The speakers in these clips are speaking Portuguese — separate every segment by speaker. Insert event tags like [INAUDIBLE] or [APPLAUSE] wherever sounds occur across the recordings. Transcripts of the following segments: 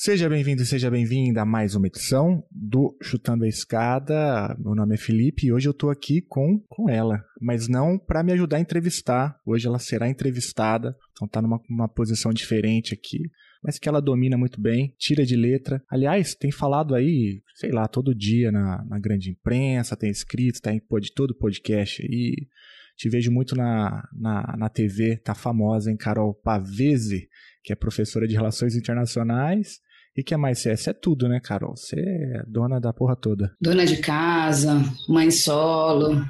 Speaker 1: Seja bem-vindo e seja bem-vinda a mais uma edição do Chutando a Escada. Meu nome é Felipe e hoje eu tô aqui com, com ela, mas não para me ajudar a entrevistar. Hoje ela será entrevistada, então tá numa uma posição diferente aqui, mas que ela domina muito bem, tira de letra. Aliás, tem falado aí, sei lá, todo dia na, na grande imprensa, tem escrito, tá em pod, todo podcast aí. Te vejo muito na, na, na TV, tá famosa, hein, Carol Pavese, que é professora de Relações Internacionais e que é mais você é? É tudo, né, Carol? Você é dona da porra toda.
Speaker 2: Dona de casa, mãe solo,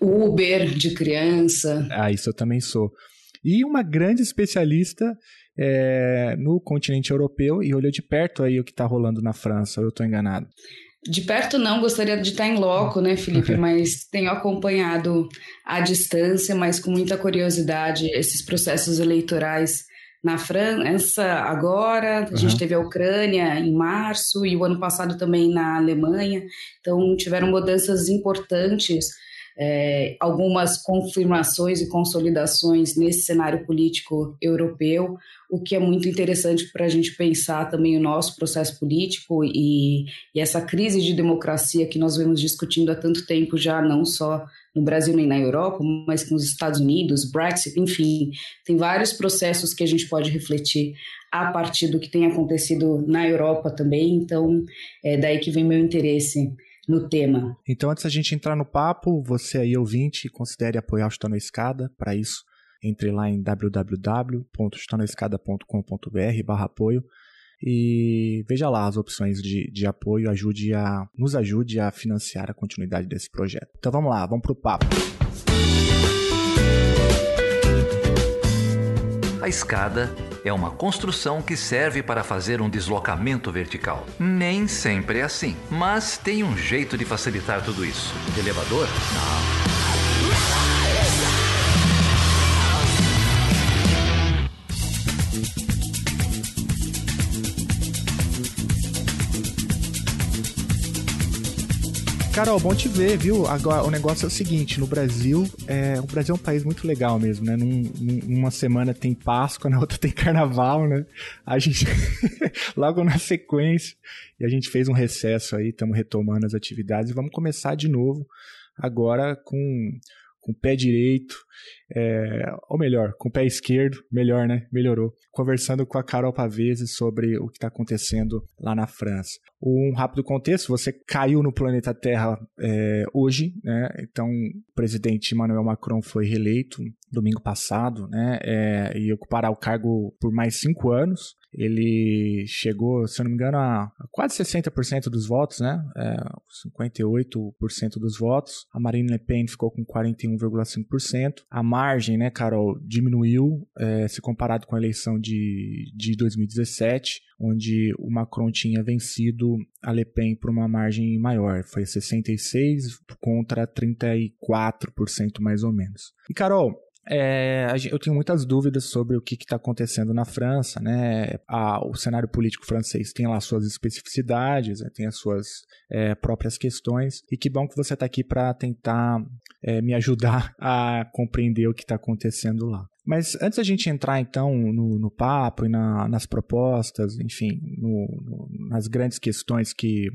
Speaker 2: Uber de criança.
Speaker 1: Ah, isso eu também sou. E uma grande especialista é, no continente europeu e olhou de perto aí o que está rolando na França, ou eu estou enganado?
Speaker 2: De perto não, gostaria de estar em loco, né, Felipe? [LAUGHS] Mas tenho acompanhado à distância, mas com muita curiosidade, esses processos eleitorais na França agora, a uhum. gente teve a Ucrânia em março e o ano passado também na Alemanha. Então tiveram mudanças importantes, é, algumas confirmações e consolidações nesse cenário político europeu, o que é muito interessante para a gente pensar também o nosso processo político e, e essa crise de democracia que nós vemos discutindo há tanto tempo já, não só no Brasil nem na Europa, mas com os Estados Unidos, Brexit, enfim, tem vários processos que a gente pode refletir a partir do que tem acontecido na Europa também. Então, é daí que vem meu interesse no tema.
Speaker 1: Então, antes da gente entrar no papo, você aí ouvinte, considere apoiar o Está na Escada. Para isso, entre lá em www.estanaescada.com.br/apoio e veja lá as opções de, de apoio, ajude a, nos ajude a financiar a continuidade desse projeto. Então vamos lá, vamos para o papo.
Speaker 3: A escada é uma construção que serve para fazer um deslocamento vertical. Nem sempre é assim, mas tem um jeito de facilitar tudo isso. elevador? Não.
Speaker 1: Carol, bom te ver, viu? Agora, o negócio é o seguinte, no Brasil, é, o Brasil é um país muito legal mesmo, né? Num, numa semana tem Páscoa, [LAUGHS] na outra tem Carnaval, né? A gente, [LAUGHS] logo na sequência, e a gente fez um recesso aí, estamos retomando as atividades e vamos começar de novo agora com com o pé direito, é, ou melhor, com o pé esquerdo, melhor, né? Melhorou. Conversando com a Carol Pavese sobre o que está acontecendo lá na França. Um rápido contexto: você caiu no planeta Terra é, hoje, né? Então, o presidente Emmanuel Macron foi reeleito domingo passado, né? É, e ocupará o cargo por mais cinco anos. Ele chegou, se não me engano, a quase 60% dos votos, né? É, 58% dos votos. A Marine Le Pen ficou com 41,5%. A margem, né, Carol, diminuiu é, se comparado com a eleição de, de 2017, onde o Macron tinha vencido a Le Pen por uma margem maior. Foi 66% contra 34% mais ou menos. E, Carol, é, eu tenho muitas dúvidas sobre o que está acontecendo na França, né? A, o cenário político francês tem lá suas especificidades, né? tem as suas é, próprias questões, e que bom que você está aqui para tentar é, me ajudar [LAUGHS] a compreender o que está acontecendo lá. Mas antes da gente entrar então no, no papo e na, nas propostas, enfim, no, no, nas grandes questões que,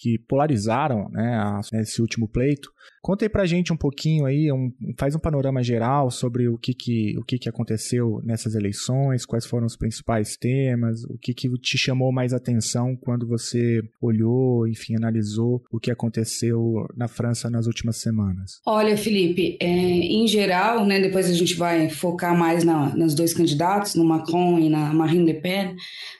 Speaker 1: que polarizaram né, esse último pleito. Conta aí pra gente um pouquinho aí, um, faz um panorama geral sobre o que, que, o que, que aconteceu nessas eleições, quais foram os principais temas, o que, que te chamou mais atenção quando você olhou, enfim, analisou o que aconteceu na França nas últimas semanas.
Speaker 2: Olha, Felipe, é, em geral, né, depois a gente vai focar mais na, nos dois candidatos, no Macron e na Marine Le Pen,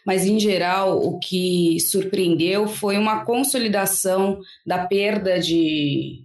Speaker 2: mas em geral o que surpreendeu foi uma consolidação consolidação da perda de,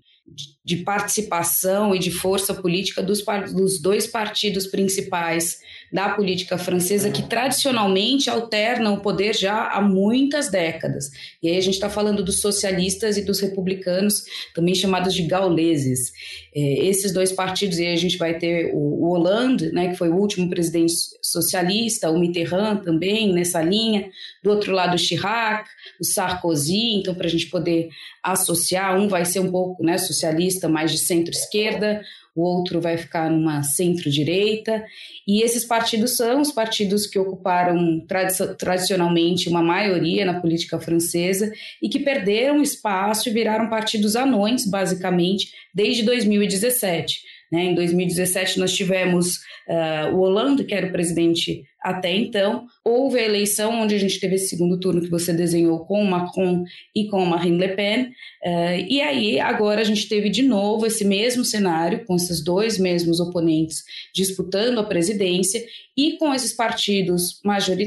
Speaker 2: de participação e de força política dos, dos dois partidos principais da política francesa que tradicionalmente alternam o poder já há muitas décadas. E aí a gente está falando dos socialistas e dos republicanos, também chamados de gauleses. É, esses dois partidos, e aí a gente vai ter o, o Hollande, né, que foi o último presidente socialista, o Mitterrand também nessa linha, do outro lado o Chirac, o Sarkozy, então para a gente poder associar, um vai ser um pouco né, socialista lista mais de centro-esquerda, o outro vai ficar numa centro-direita, e esses partidos são os partidos que ocuparam tradicionalmente uma maioria na política francesa e que perderam espaço e viraram partidos anões, basicamente, desde 2017. Né? Em 2017, nós tivemos uh, o Hollande, que era o presidente até então. Houve a eleição onde a gente teve esse segundo turno que você desenhou com Macron e com Marine Le Pen. Uh, e aí, agora a gente teve de novo esse mesmo cenário, com esses dois mesmos oponentes disputando a presidência e com esses partidos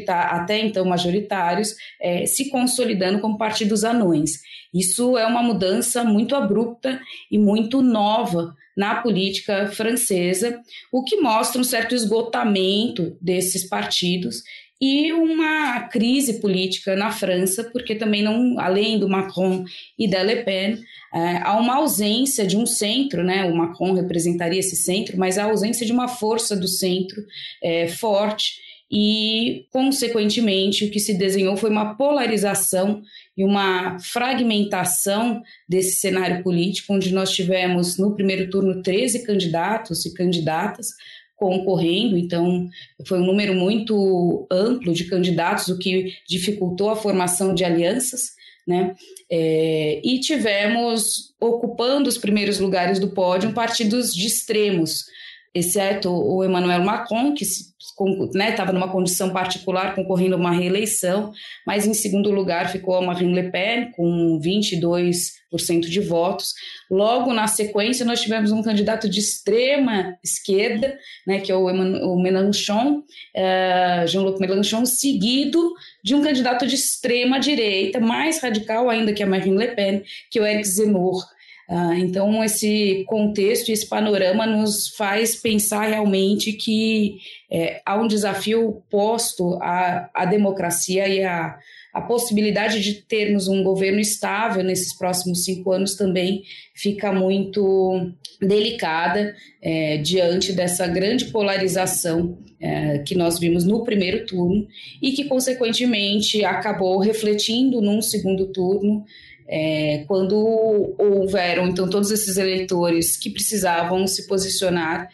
Speaker 2: até então majoritários, eh, se consolidando como partidos anões. Isso é uma mudança muito abrupta e muito nova na política francesa, o que mostra um certo esgotamento desses partidos e uma crise política na França, porque também não, além do Macron e da Le Pen, é, há uma ausência de um centro, né? O Macron representaria esse centro, mas a ausência de uma força do centro é, forte e, consequentemente, o que se desenhou foi uma polarização e uma fragmentação desse cenário político, onde nós tivemos no primeiro turno 13 candidatos e candidatas concorrendo, então foi um número muito amplo de candidatos, o que dificultou a formação de alianças. Né? É, e tivemos ocupando os primeiros lugares do pódio partidos de extremos, exceto o Emmanuel Macron, que estava né, numa condição particular concorrendo a uma reeleição, mas em segundo lugar ficou a Marine Le Pen com 22% de votos. Logo na sequência nós tivemos um candidato de extrema esquerda, né, que é o, o Mélenchon, uh, Jean-Luc Mélenchon, seguido de um candidato de extrema direita, mais radical ainda que a Marine Le Pen, que é o Eric Zemmour. Ah, então, esse contexto e esse panorama nos faz pensar realmente que é, há um desafio posto à, à democracia e à, a possibilidade de termos um governo estável nesses próximos cinco anos também fica muito delicada é, diante dessa grande polarização é, que nós vimos no primeiro turno e que, consequentemente, acabou refletindo num segundo turno é, quando houveram, então, todos esses eleitores que precisavam se posicionar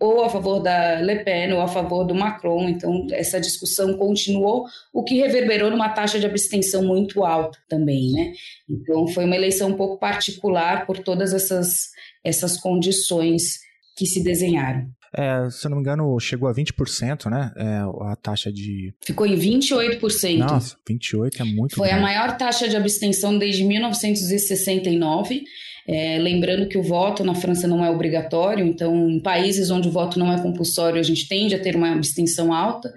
Speaker 2: ou a favor da Le Pen ou a favor do Macron. Então, essa discussão continuou, o que reverberou numa taxa de abstenção muito alta também, né? Então, foi uma eleição um pouco particular por todas essas, essas condições que se desenharam.
Speaker 1: É, se eu não me engano, chegou a 20%, né? É, a taxa de.
Speaker 2: Ficou em 28%.
Speaker 1: Nossa, 28% é muito
Speaker 2: Foi grande. a maior taxa de abstenção desde 1969. É, lembrando que o voto na França não é obrigatório, então, em países onde o voto não é compulsório, a gente tende a ter uma abstenção alta.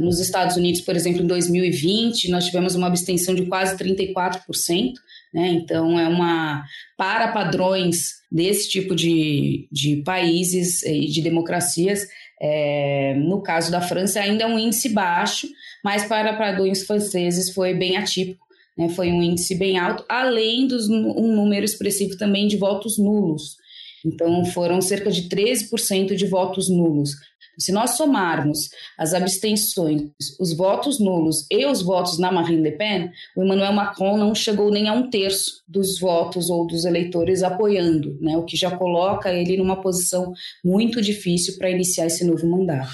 Speaker 2: Nos Estados Unidos, por exemplo, em 2020, nós tivemos uma abstenção de quase 34%. Né? Então, é uma. Para padrões desse tipo de, de países e de democracias, é, no caso da França, ainda é um índice baixo, mas para padrões franceses foi bem atípico. Né? Foi um índice bem alto, além de um número expressivo também de votos nulos. Então, foram cerca de 13% de votos nulos. Se nós somarmos as abstenções, os votos nulos e os votos na Marine Le Pen, o Emmanuel Macron não chegou nem a um terço dos votos ou dos eleitores apoiando, né? o que já coloca ele numa posição muito difícil para iniciar esse novo mandato.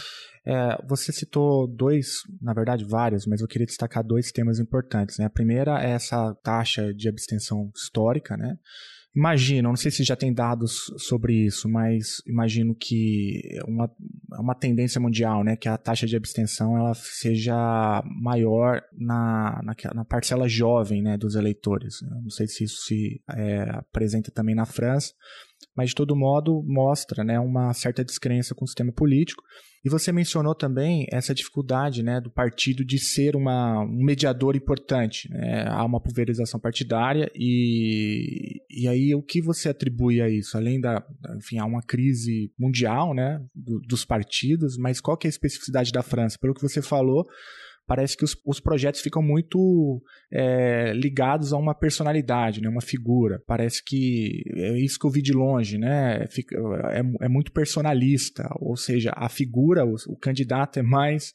Speaker 1: É, você citou dois, na verdade vários, mas eu queria destacar dois temas importantes. Né? A primeira é essa taxa de abstenção histórica, né? Imagino, não sei se já tem dados sobre isso, mas imagino que uma, uma tendência mundial, né, que a taxa de abstenção ela seja maior na, na, na parcela jovem, né, dos eleitores. Não sei se isso se é, apresenta também na França, mas de todo modo mostra, né, uma certa descrença com o sistema político e você mencionou também essa dificuldade né, do partido de ser uma, um mediador importante. Né? Há uma pulverização partidária e, e aí o que você atribui a isso? Além da, enfim, há uma crise mundial né, do, dos partidos, mas qual que é a especificidade da França? Pelo que você falou, parece que os, os projetos ficam muito é, ligados a uma personalidade, né, uma figura. Parece que é isso que eu vi de longe, né? Fica, é, é muito personalista, ou seja, a figura, o, o candidato é mais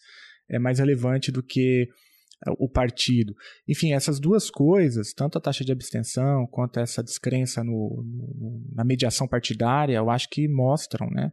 Speaker 1: é mais relevante do que o partido. Enfim, essas duas coisas, tanto a taxa de abstenção quanto essa descrença no, no, na mediação partidária, eu acho que mostram, né?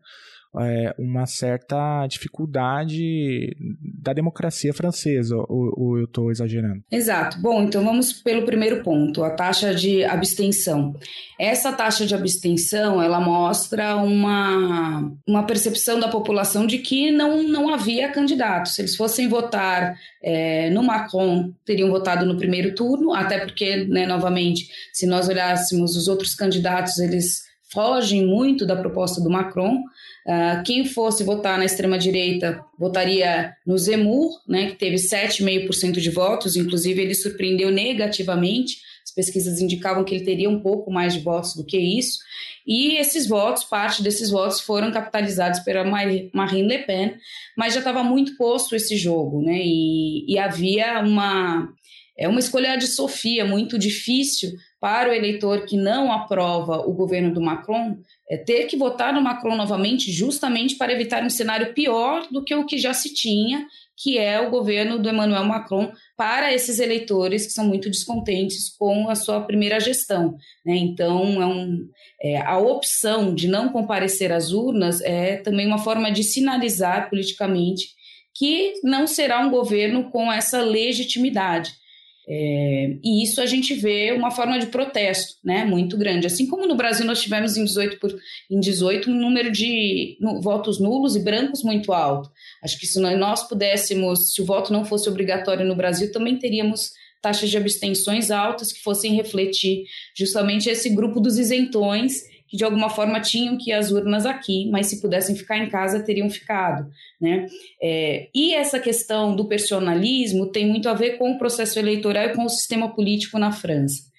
Speaker 1: É, uma certa dificuldade da democracia francesa, ou, ou eu estou exagerando?
Speaker 2: Exato. Bom, então vamos pelo primeiro ponto, a taxa de abstenção. Essa taxa de abstenção, ela mostra uma, uma percepção da população de que não, não havia candidato. Se eles fossem votar é, no Macron, teriam votado no primeiro turno, até porque, né, novamente, se nós olhássemos os outros candidatos, eles fogem muito da proposta do Macron. Uh, quem fosse votar na extrema-direita votaria no Zemmour, né, que teve 7,5% de votos, inclusive ele surpreendeu negativamente. As pesquisas indicavam que ele teria um pouco mais de votos do que isso. E esses votos, parte desses votos, foram capitalizados pela Marine Le Pen, mas já estava muito posto esse jogo, né? E, e havia uma, é uma escolha de Sofia muito difícil para o eleitor que não aprova o governo do Macron é ter que votar no Macron novamente, justamente para evitar um cenário pior do que o que já se tinha, que é o governo do Emmanuel Macron, para esses eleitores que são muito descontentes com a sua primeira gestão. Né? Então, é um, é, a opção de não comparecer às urnas é também uma forma de sinalizar politicamente que não será um governo com essa legitimidade. É, e isso a gente vê uma forma de protesto né, muito grande. Assim como no Brasil nós tivemos em 18, por, em 18 um número de no, votos nulos e brancos muito alto. Acho que se nós pudéssemos, se o voto não fosse obrigatório no Brasil, também teríamos taxas de abstenções altas que fossem refletir justamente esse grupo dos isentões que de alguma forma tinham que ir às urnas aqui, mas se pudessem ficar em casa teriam ficado, né? É, e essa questão do personalismo tem muito a ver com o processo eleitoral e com o sistema político na França.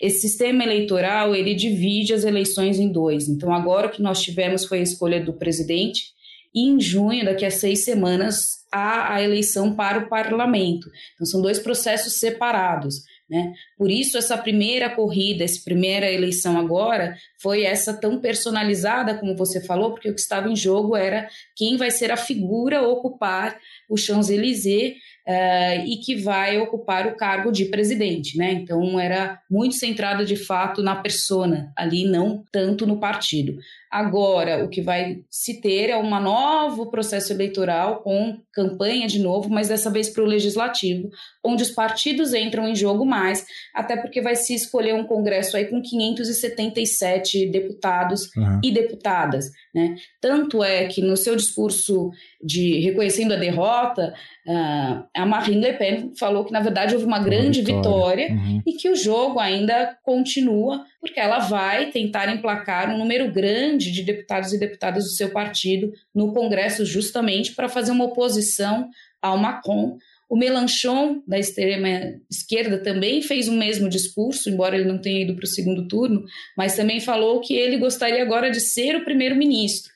Speaker 2: Esse sistema eleitoral ele divide as eleições em dois. Então agora o que nós tivemos foi a escolha do presidente e em junho, daqui a seis semanas, há a eleição para o parlamento. Então são dois processos separados. Né? Por isso, essa primeira corrida, essa primeira eleição agora, foi essa tão personalizada, como você falou, porque o que estava em jogo era quem vai ser a figura ocupar o Champs-Élysées uh, e que vai ocupar o cargo de presidente. Né? Então, era muito centrado, de fato, na persona, ali, não tanto no partido. Agora, o que vai se ter é um novo processo eleitoral com campanha de novo, mas dessa vez para o legislativo, onde os partidos entram em jogo mais, até porque vai se escolher um congresso aí com 577 deputados uhum. e deputadas, né? Tanto é que no seu discurso de reconhecendo a derrota, uh, a Marine Le Pen falou que na verdade houve uma grande vitória, vitória uhum. e que o jogo ainda continua, porque ela vai tentar emplacar um número grande de deputados e deputadas do seu partido no Congresso, justamente para fazer uma oposição ao Macron. O Melanchon, da extrema esquerda, também fez o mesmo discurso, embora ele não tenha ido para o segundo turno, mas também falou que ele gostaria agora de ser o primeiro-ministro.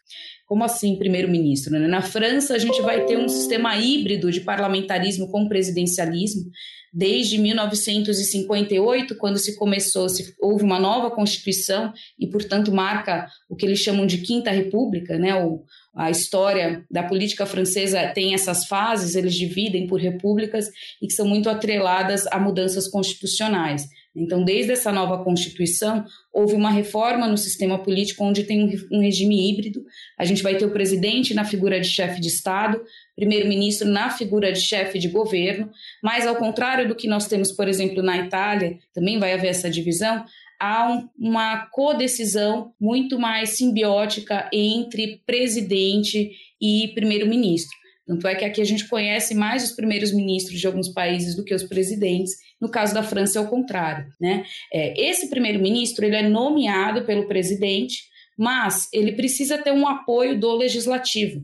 Speaker 2: Como assim, primeiro-ministro? Né? Na França, a gente vai ter um sistema híbrido de parlamentarismo com presidencialismo, desde 1958, quando se começou, se houve uma nova constituição e, portanto, marca o que eles chamam de Quinta República, né? O, a história da política francesa tem essas fases, eles dividem por repúblicas e que são muito atreladas a mudanças constitucionais. Então, desde essa nova Constituição, houve uma reforma no sistema político onde tem um, regime híbrido. A gente vai ter o presidente na figura de chefe de Estado, primeiro-ministro na figura de chefe de governo, mas ao contrário do que nós temos, por exemplo, na Itália, também vai haver essa divisão, há um, uma codecisão muito mais simbiótica entre presidente e primeiro-ministro. Tanto é que aqui a gente conhece mais os primeiros ministros de alguns países do que os presidentes. No caso da França é o contrário, né? É, esse primeiro-ministro ele é nomeado pelo presidente, mas ele precisa ter um apoio do legislativo.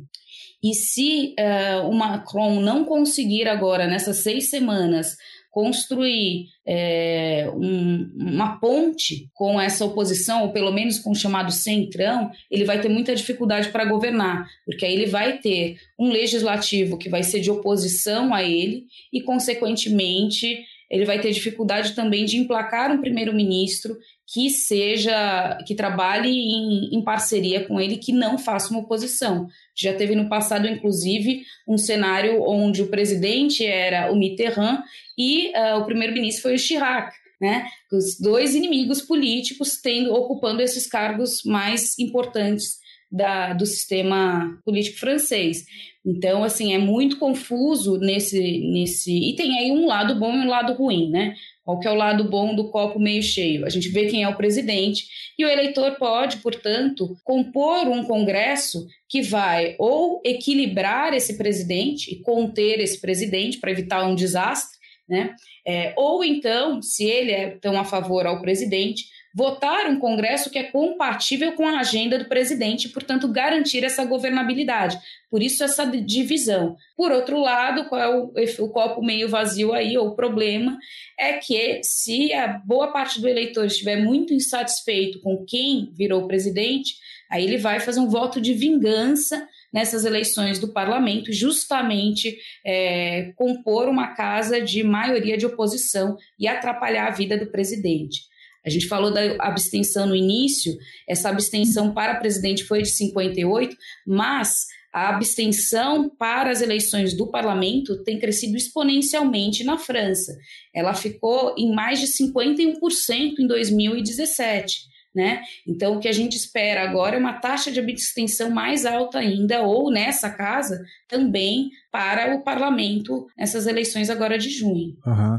Speaker 2: E se uh, o Macron não conseguir agora, nessas seis semanas, construir é, um, uma ponte com essa oposição, ou pelo menos com o chamado centrão, ele vai ter muita dificuldade para governar, porque aí ele vai ter um legislativo que vai ser de oposição a ele e, consequentemente, ele vai ter dificuldade também de emplacar um primeiro-ministro que seja, que trabalhe em, em, parceria com ele, que não faça uma oposição. Já teve no passado, inclusive, um cenário onde o presidente era o Mitterrand e uh, o primeiro-ministro foi o Chirac. Né? Os dois inimigos políticos tendo ocupando esses cargos mais importantes da, do sistema político francês. Então, assim, é muito confuso nesse, nesse. E tem aí um lado bom e um lado ruim, né? Qual que é o lado bom do copo meio cheio? A gente vê quem é o presidente e o eleitor pode, portanto, compor um congresso que vai ou equilibrar esse presidente e conter esse presidente para evitar um desastre, né? É, ou então, se ele é tão a favor ao presidente, votar um Congresso que é compatível com a agenda do presidente portanto, garantir essa governabilidade. Por isso, essa divisão. Por outro lado, qual é o, o copo meio vazio aí, ou o problema, é que se a boa parte do eleitor estiver muito insatisfeito com quem virou presidente, aí ele vai fazer um voto de vingança nessas eleições do parlamento, justamente é, compor uma casa de maioria de oposição e atrapalhar a vida do presidente. A gente falou da abstenção no início, essa abstenção para presidente foi de 58, mas a abstenção para as eleições do parlamento tem crescido exponencialmente na França. Ela ficou em mais de 51% em 2017. Né? Então, o que a gente espera agora é uma taxa de abstenção mais alta ainda, ou nessa casa também para o parlamento nessas eleições agora de junho.
Speaker 1: Uhum.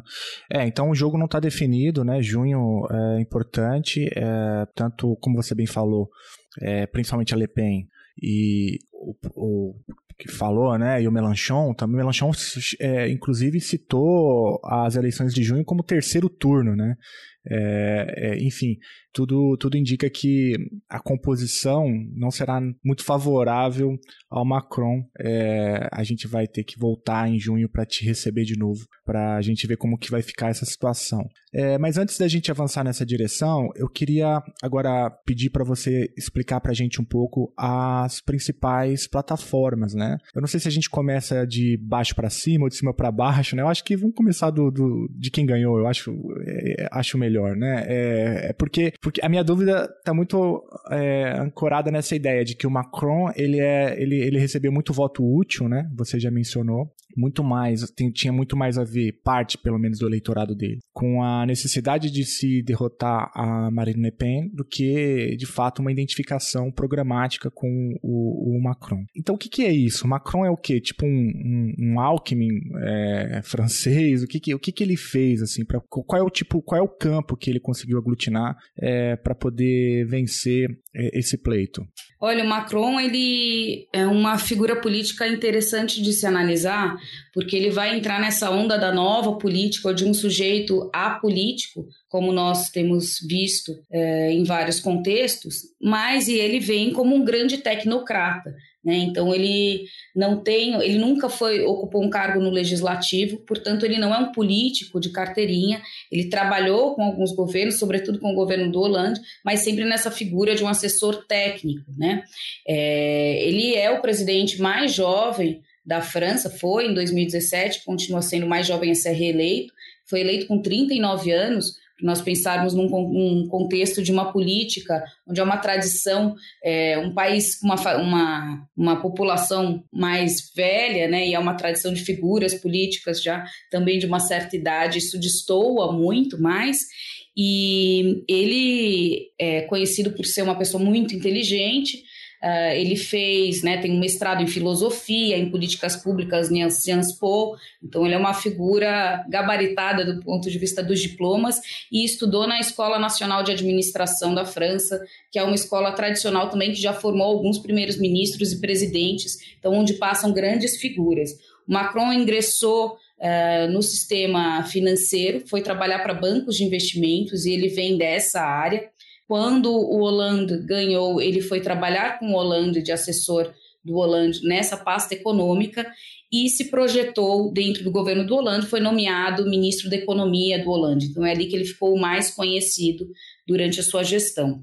Speaker 1: É, então o jogo não está definido, né? Junho é importante, é, tanto como você bem falou, é, principalmente a Le Pen e o, o que falou, né? E o Melanchon, também Melanchon, é, inclusive, citou as eleições de junho como terceiro turno, né? É, é, enfim, tudo, tudo indica que a composição não será muito favorável ao Macron. É, a gente vai ter que voltar em junho para te receber de novo, para a gente ver como que vai ficar essa situação. É, mas antes da gente avançar nessa direção, eu queria agora pedir para você explicar para a gente um pouco as principais plataformas, né? Eu não sei se a gente começa de baixo para cima ou de cima para baixo, né? Eu acho que vamos começar do, do de quem ganhou. Eu acho, é, acho melhor, né? É, é porque porque a minha dúvida está muito é, ancorada nessa ideia de que o Macron ele, é, ele, ele recebeu muito voto útil, né? Você já mencionou muito mais, tinha muito mais a ver, parte pelo menos do eleitorado dele, com a necessidade de se derrotar a Marine Le Pen do que, de fato, uma identificação programática com o, o Macron. Então, o que, que é isso? Macron é o quê? Tipo um, um, um Alckmin é, francês? O que, que, o que, que ele fez, assim? Pra, qual é o tipo, qual é o campo que ele conseguiu aglutinar é, para poder vencer é, esse pleito?
Speaker 2: Olha, o Macron ele é uma figura política interessante de se analisar, porque ele vai entrar nessa onda da nova política, de um sujeito apolítico, como nós temos visto é, em vários contextos, mas ele vem como um grande tecnocrata. Né? Então ele não tem, ele nunca foi ocupou um cargo no legislativo, portanto ele não é um político de carteirinha. Ele trabalhou com alguns governos, sobretudo com o governo do Hollande, mas sempre nessa figura de um assessor técnico, né? É, ele é o presidente mais jovem da França, foi em 2017, continua sendo o mais jovem a ser reeleito, foi eleito com 39 anos nós pensarmos num, contexto de uma política onde há uma tradição, é, um país com uma, uma, uma população mais velha, né, e há uma tradição de figuras políticas já também de uma certa idade, isso destoa muito mais. E ele é conhecido por ser uma pessoa muito inteligente, Uh, ele fez, né, tem um mestrado em filosofia, em políticas públicas em Sciences Po, então ele é uma figura gabaritada do ponto de vista dos diplomas e estudou na Escola Nacional de Administração da França, que é uma escola tradicional também que já formou alguns primeiros ministros e presidentes, então onde passam grandes figuras. O Macron ingressou uh, no sistema financeiro, foi trabalhar para bancos de investimentos e ele vem dessa área. Quando o Hollande ganhou, ele foi trabalhar com o Hollande de assessor do Hollande nessa pasta econômica e se projetou dentro do governo do Hollande, foi nomeado ministro da Economia do Hollande. Então é ali que ele ficou mais conhecido durante a sua gestão.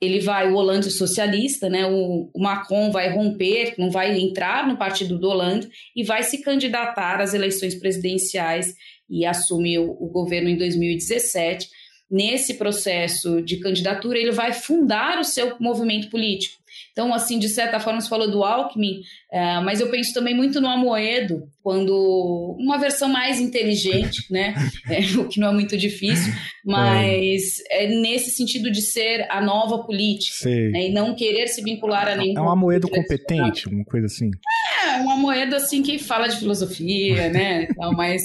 Speaker 2: Ele vai, o Hollande socialista, né? O, o Macron vai romper, não vai entrar no partido do Hollande e vai se candidatar às eleições presidenciais e assume o, o governo em 2017 nesse processo de candidatura, ele vai fundar o seu movimento político. Então, assim, de certa forma, você falou do Alckmin, é, mas eu penso também muito no Amoedo, quando uma versão mais inteligente, né? [LAUGHS] É, o que não é muito difícil, mas é. é nesse sentido de ser a nova política né, e não querer se vincular a nenhum.
Speaker 1: É um Amoedo competente, uma coisa assim.
Speaker 2: É, um Amoedo assim que fala de filosofia, né? Então, mais,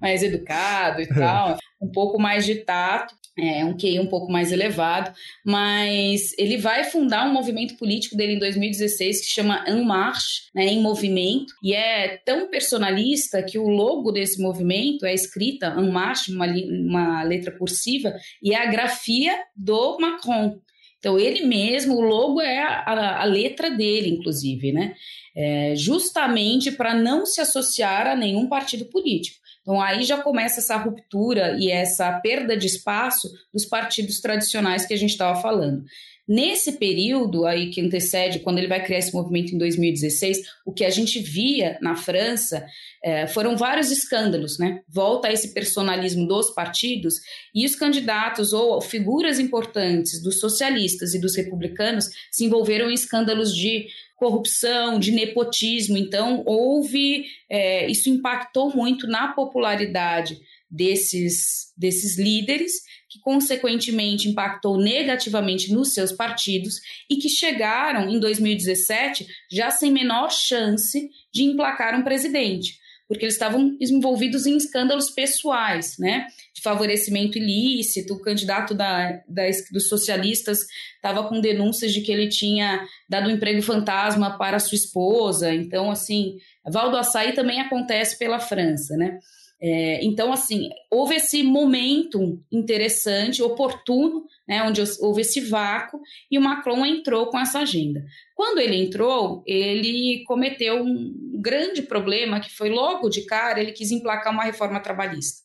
Speaker 2: mais educado e tal, um pouco mais de tato é, um QI um pouco mais elevado, mas ele vai fundar um movimento político dele em 2016 que chama En Marche, né, em movimento, e é tão personalista que o logo desse movimento é escrita En Marche, uma, uma letra cursiva, e é a grafia do Macron. Então, ele mesmo, o logo é a, a letra dele, inclusive, né? É, justamente para não se associar a nenhum partido político. Então aí já começa essa ruptura e essa perda de espaço dos partidos tradicionais que a gente estava falando. Nesse período aí que antecede, quando ele vai criar esse movimento em 2016, o que a gente via na França é, foram vários escândalos, né? Volta a esse personalismo dos partidos e os candidatos ou figuras importantes dos socialistas e dos republicanos se envolveram em escândalos de corrupção, de nepotismo. Então, houve. É, isso impactou muito na popularidade desses, desses líderes, que consequentemente impactou negativamente nos seus partidos e que chegaram em 2017 já sem menor chance de emplacar um presidente porque eles estavam envolvidos em escândalos pessoais, né? De favorecimento ilícito, o candidato da, da dos socialistas estava com denúncias de que ele tinha dado um emprego fantasma para sua esposa. Então, assim, Val do Açaí também acontece pela França, né? É, então, assim, houve esse momento interessante, oportuno, né, onde houve esse vácuo, e o Macron entrou com essa agenda. Quando ele entrou, ele cometeu um grande problema, que foi logo de cara, ele quis emplacar uma reforma trabalhista.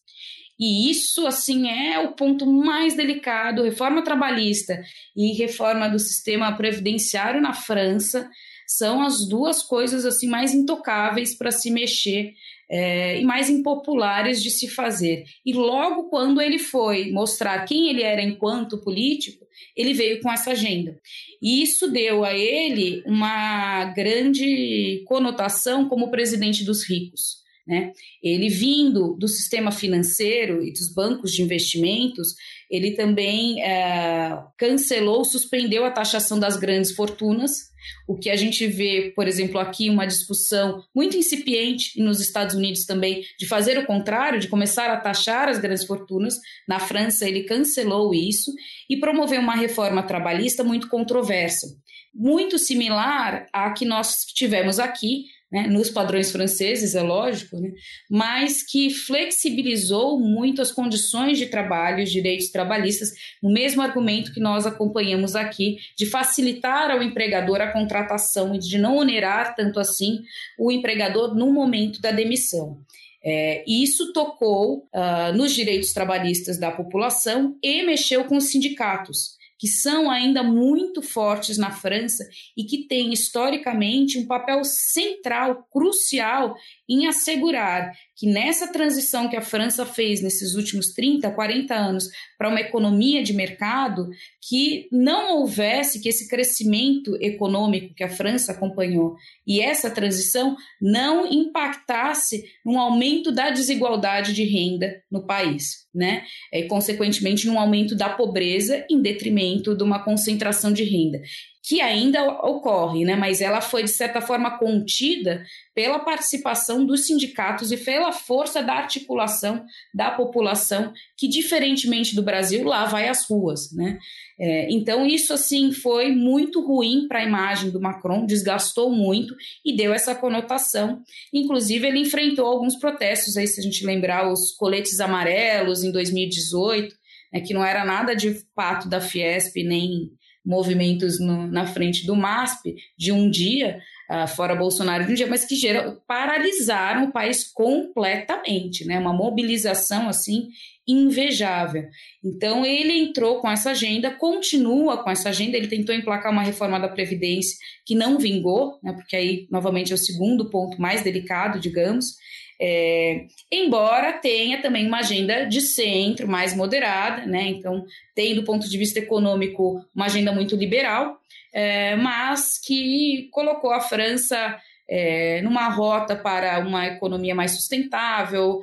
Speaker 2: E isso, assim, é o ponto mais delicado. Reforma trabalhista e reforma do sistema previdenciário na França são as duas coisas, assim, mais intocáveis para se mexer é, e mais impopulares de se fazer. E logo quando ele foi mostrar quem ele era enquanto político, ele veio com essa agenda. E isso deu a ele uma grande conotação como presidente dos ricos. Né? Ele vindo do sistema financeiro e dos bancos de investimentos, ele também é, cancelou, suspendeu a taxação das grandes fortunas, o que a gente vê, por exemplo, aqui uma discussão muito incipiente e nos Estados Unidos também de fazer o contrário, de começar a taxar as grandes fortunas. Na França ele cancelou isso e promoveu uma reforma trabalhista muito controversa, muito similar à que nós tivemos aqui né, nos padrões franceses, é lógico, né, mas que flexibilizou muito as condições de trabalho, os direitos trabalhistas, no mesmo argumento que nós acompanhamos aqui, de facilitar ao empregador a contratação e de não onerar tanto assim o empregador no momento da demissão. É, isso tocou uh, nos direitos trabalhistas da população e mexeu com os sindicatos que são ainda muito fortes na França e que têm historicamente um papel central, crucial em assegurar que nessa transição que a França fez nesses últimos 30, 40 anos para uma economia de mercado, que não houvesse que esse crescimento econômico que a França acompanhou e essa transição não impactasse no aumento da desigualdade de renda no país, né? E consequentemente num aumento da pobreza em detrimento de uma concentração de renda que ainda ocorre, né? mas ela foi, de certa forma, contida pela participação dos sindicatos e pela força da articulação da população, que, diferentemente do Brasil, lá vai às ruas. Né? É, então, isso assim foi muito ruim para a imagem do Macron, desgastou muito e deu essa conotação. Inclusive, ele enfrentou alguns protestos, aí, se a gente lembrar, os coletes amarelos em 2018, né, que não era nada de fato da Fiesp nem movimentos no, na frente do MASP de um dia, uh, fora Bolsonaro de um dia, mas que geram, paralisaram o país completamente, né? Uma mobilização assim invejável. Então ele entrou com essa agenda, continua com essa agenda, ele tentou emplacar uma reforma da Previdência que não vingou, né? Porque aí, novamente, é o segundo ponto mais delicado, digamos. É, embora tenha também uma agenda de centro, mais moderada, né? Então, tem do ponto de vista econômico uma agenda muito liberal, é, mas que colocou a França é, numa rota para uma economia mais sustentável,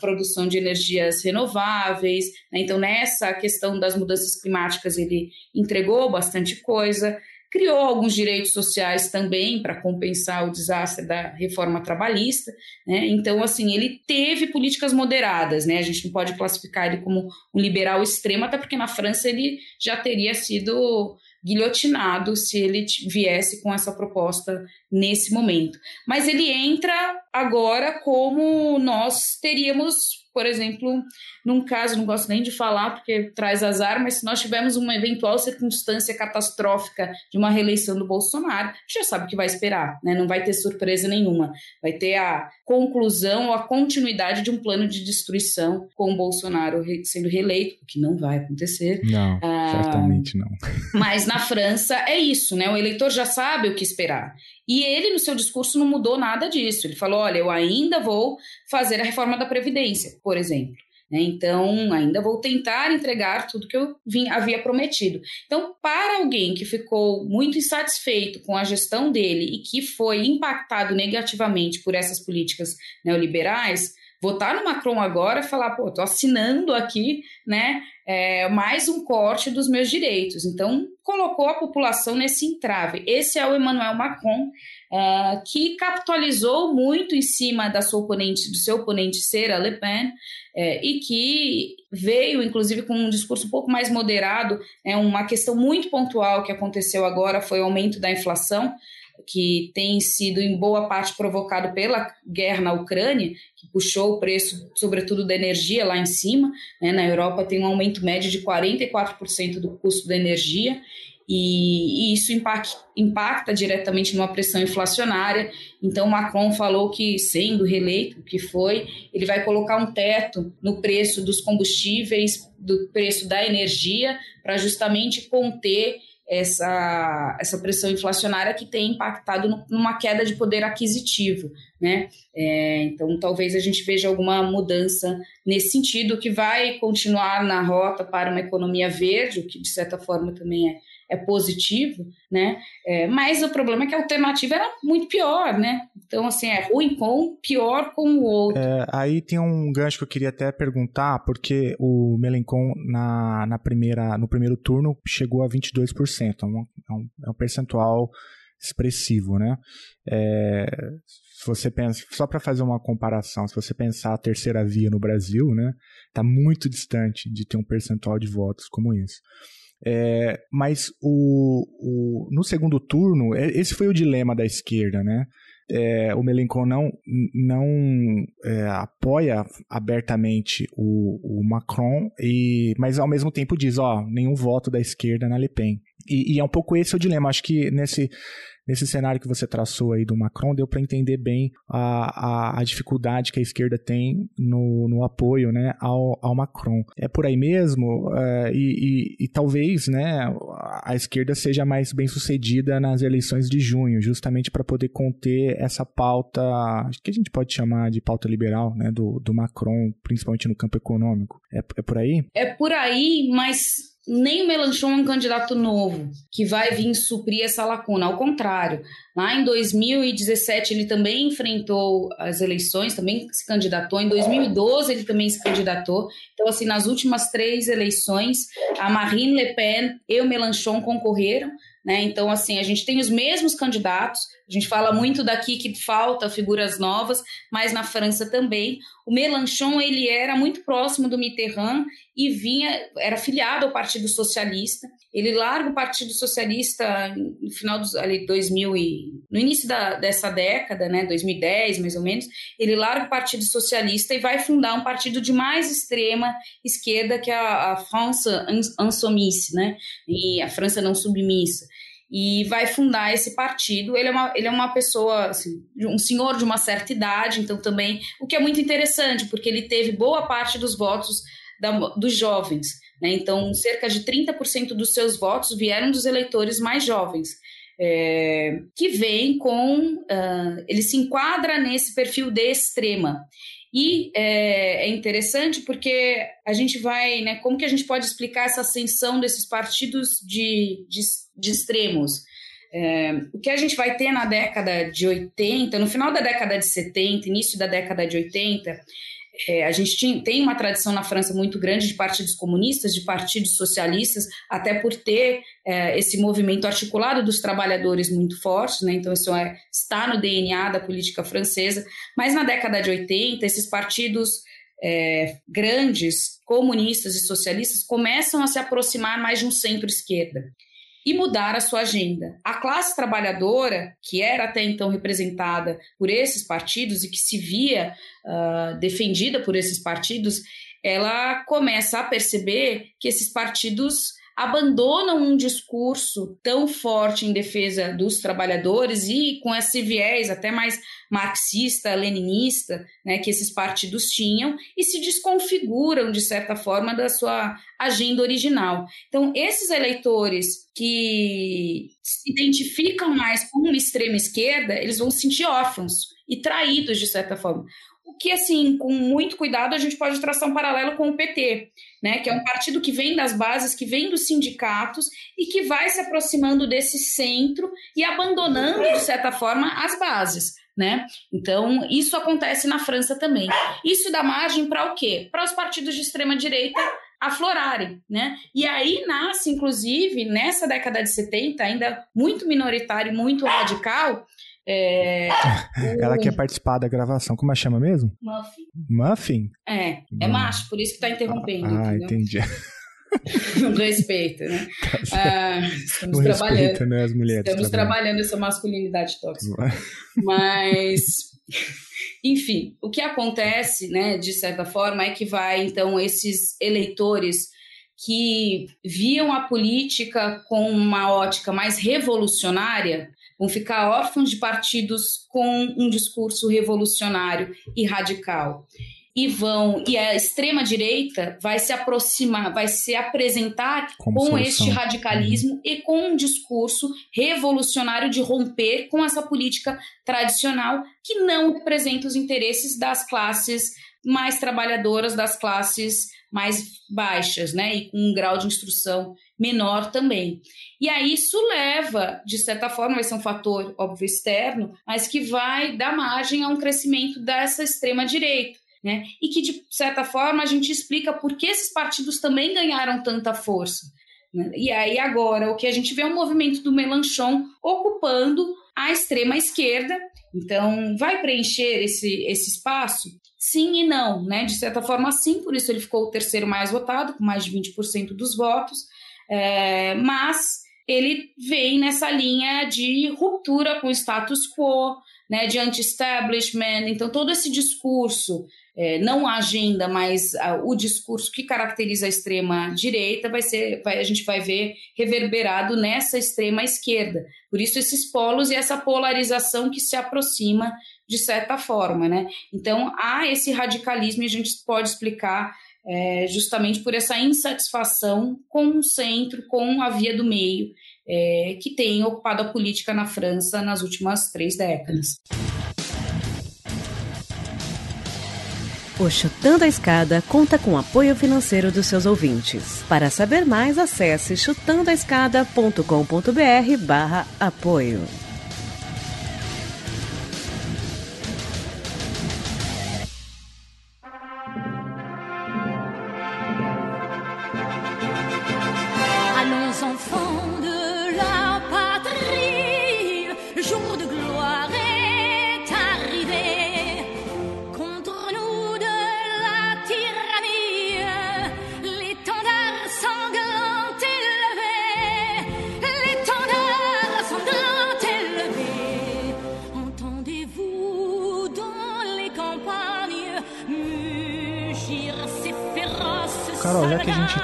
Speaker 2: produção de energias renováveis. Né? Então, nessa questão das mudanças climáticas, ele entregou bastante coisa. Criou alguns direitos sociais também para compensar o desastre da reforma trabalhista. Né? Então, assim, ele teve políticas moderadas. Né? A gente não pode classificar ele como um liberal extremo, até porque na França ele já teria sido guilhotinado se ele viesse com essa proposta nesse momento. Mas ele entra agora como nós teríamos por exemplo, num caso, não gosto nem de falar porque traz azar, mas se nós tivermos uma eventual circunstância catastrófica de uma reeleição do Bolsonaro, já sabe o que vai esperar, né? Não vai ter surpresa nenhuma. Vai ter a conclusão ou a continuidade de um plano de destruição com o Bolsonaro sendo reeleito, o que não vai acontecer.
Speaker 1: Não, ah, certamente não. [LAUGHS]
Speaker 2: Mas na França é isso, né? O eleitor já sabe o que esperar. E ele, no seu discurso, não mudou nada disso. Ele falou: olha, eu ainda vou fazer a reforma da Previdência, por exemplo. Né? Então, ainda vou tentar entregar tudo que eu vim, havia prometido. Então, para alguém que ficou muito insatisfeito com a gestão dele e que foi impactado negativamente por essas políticas neoliberais, votar no Macron agora e falar, pô, tô assinando aqui, né, é, mais um corte dos meus direitos. Então, colocou a população nesse entrave. Esse é o Emmanuel Macron, uh, que capitalizou muito em cima da sua oponente, do seu oponente ser a Le Pen, é, e que veio, inclusive, com um discurso um pouco mais moderado. É uma questão muito pontual que aconteceu agora foi o aumento da inflação que tem sido em boa parte provocado pela guerra na Ucrânia, que puxou o preço, sobretudo da energia, lá em cima. Né? Na Europa tem um aumento médio de 44% do custo da energia, e, e isso impacta, impacta, diretamente numa pressão inflacionária. Então, Macron falou que, sendo reeleito, que foi, ele vai colocar um teto no preço dos combustíveis, do preço da energia, para justamente conter essa, essa pressão inflacionária que tem impactado no, numa queda de poder aquisitivo, né? É, então, talvez a gente veja alguma mudança nesse sentido, que vai continuar na rota para uma economia verde, o que de certa forma também é, é positivo, né? É, mas o problema é que a alternativa era muito pior, né? Então, assim, é ruim com, pior com o outro.
Speaker 1: É, aí tem um gancho que eu queria até perguntar, porque o Melencon na, na primeira, no primeiro turno chegou a 22%, é um, é um, é um percentual expressivo, né? É, se você pensa, só para fazer uma comparação, se você pensar a terceira via no Brasil, né, tá muito distante de ter um percentual de votos como isso. É, mas o, o, no segundo turno, é, esse foi o dilema da esquerda, né? É, o Melencon não, não é, apoia abertamente o, o, Macron, e, mas ao mesmo tempo diz, ó, nenhum voto da esquerda na Le Pen. E, e é um pouco esse o dilema. Acho que nesse, nesse cenário que você traçou aí do Macron, deu para entender bem a, a, a, dificuldade que a esquerda tem no, no apoio né, ao, ao Macron. É por aí mesmo, uh, e, e, e, talvez né, a esquerda seja mais bem sucedida nas eleições de junho, justamente para poder conter essa pauta, que a gente pode chamar de pauta liberal, né, do, do Macron, principalmente no campo econômico. É, é por aí?
Speaker 2: É por aí, mas nem o Melanchon é um candidato novo que vai vir suprir essa lacuna. Ao contrário, lá em 2017 ele também enfrentou as eleições, também se candidatou. Em 2012 ele também se candidatou. Então, assim, nas últimas três eleições, a Marine Le Pen e o Melanchon concorreram. Né? Então, assim, a gente tem os mesmos candidatos. A gente fala muito daqui que falta figuras novas, mas na França também. O Mélenchon ele era muito próximo do Mitterrand e vinha, era filiado ao Partido Socialista. Ele larga o Partido Socialista no final dos ali 2000 e no início da, dessa década, né, 2010 mais ou menos, ele larga o Partido Socialista e vai fundar um partido de mais extrema esquerda que é a, a France Insoumise, né, e a França não submissa e vai fundar esse partido. Ele é uma, ele é uma pessoa, assim, um senhor de uma certa idade, então também, o que é muito interessante, porque ele teve boa parte dos votos da, dos jovens. Né? Então, cerca de 30% dos seus votos vieram dos eleitores mais jovens. é, que vem com. Uh, ele se enquadra nesse perfil de extrema. E é, é, interessante porque a gente vai, né? Como que a gente pode explicar essa ascensão desses partidos de, de, de extremos? É, o que a gente vai ter na década de 80, no final da década de 70, início da década de 80, é, a gente tinha, tem uma tradição na França muito grande de partidos comunistas, de partidos socialistas, até por ter é, esse movimento articulado dos trabalhadores muito forte, né? então isso é, está no DNA da política francesa. Mas na década de 80, esses partidos é, grandes, comunistas e socialistas, começam a se aproximar mais de um centro-esquerda e mudar a sua agenda. A classe trabalhadora, que era até então representada por esses partidos e que se via uh, defendida por esses partidos, ela começa a perceber que esses partidos abandonam um discurso tão forte em defesa dos trabalhadores e com esse viés até mais marxista, leninista, né, que esses partidos tinham e se desconfiguram de certa forma da sua agenda original. Então, esses eleitores que se identificam mais com uma extrema esquerda, eles vão se sentir órfãos e traídos de certa forma que, assim, com muito cuidado, a gente pode traçar um paralelo com o PT, né? Que é um partido que vem das bases, que vem dos sindicatos e que vai se aproximando desse centro e abandonando, de certa forma, as bases. Né? Então, isso acontece na França também. Isso dá margem para o quê? Para os partidos de extrema direita aflorarem, né? E aí nasce, inclusive, nessa década de 70, ainda muito minoritário, muito radical, é, [LAUGHS]
Speaker 1: ela o... quer participar da gravação. Como ela chama mesmo?
Speaker 2: Muffin.
Speaker 1: Muffin?
Speaker 2: É, é macho, por isso que tá interrompendo.
Speaker 1: Ah, entendeu? entendi. [LAUGHS] [LAUGHS]
Speaker 2: Não respeita, né? Tá ah, estamos Não trabalhando. Respeita,
Speaker 1: né, as mulheres.
Speaker 2: Estamos trabalhando essa masculinidade tóxica. Mas, enfim, o que acontece, né, de certa forma, é que vai, então, esses eleitores que viam a política com uma ótica mais revolucionária, vão ficar órfãos de partidos com um discurso revolucionário e radical. E vão e a extrema direita vai se aproximar, vai se apresentar Como com solução. este radicalismo uhum. e com um discurso revolucionário de romper com essa política tradicional que não representa os interesses das classes mais trabalhadoras, das classes mais baixas, né, e com um grau de instrução menor também. E aí isso leva, de certa forma, vai ser um fator óbvio externo, mas que vai dar margem a um crescimento dessa extrema direita. Né? E que, de certa forma, a gente explica por que esses partidos também ganharam tanta força. Né? E aí, agora, o que a gente vê é um movimento do Melanchon ocupando a extrema esquerda. Então, vai preencher esse, esse espaço? Sim e não, né? De certa forma, sim, por isso ele ficou o terceiro mais votado, com mais de 20% dos votos. É, mas ele vem nessa linha de ruptura com o status quo, né, de anti-establishment. Então, todo esse discurso, é, não a agenda, mas a, o discurso que caracteriza a extrema-direita, vai ser, vai, a gente vai ver reverberado nessa extrema-esquerda. Por isso, esses polos e essa polarização que se aproxima de certa forma. Né? Então, há esse radicalismo e a gente pode explicar é, justamente por essa insatisfação com o centro, com a via do meio, é, que tem ocupado a política na França nas últimas três décadas.
Speaker 4: O Chutando a Escada conta com apoio financeiro dos seus ouvintes. Para saber mais, acesse chutandoaescada.com.br barra apoio.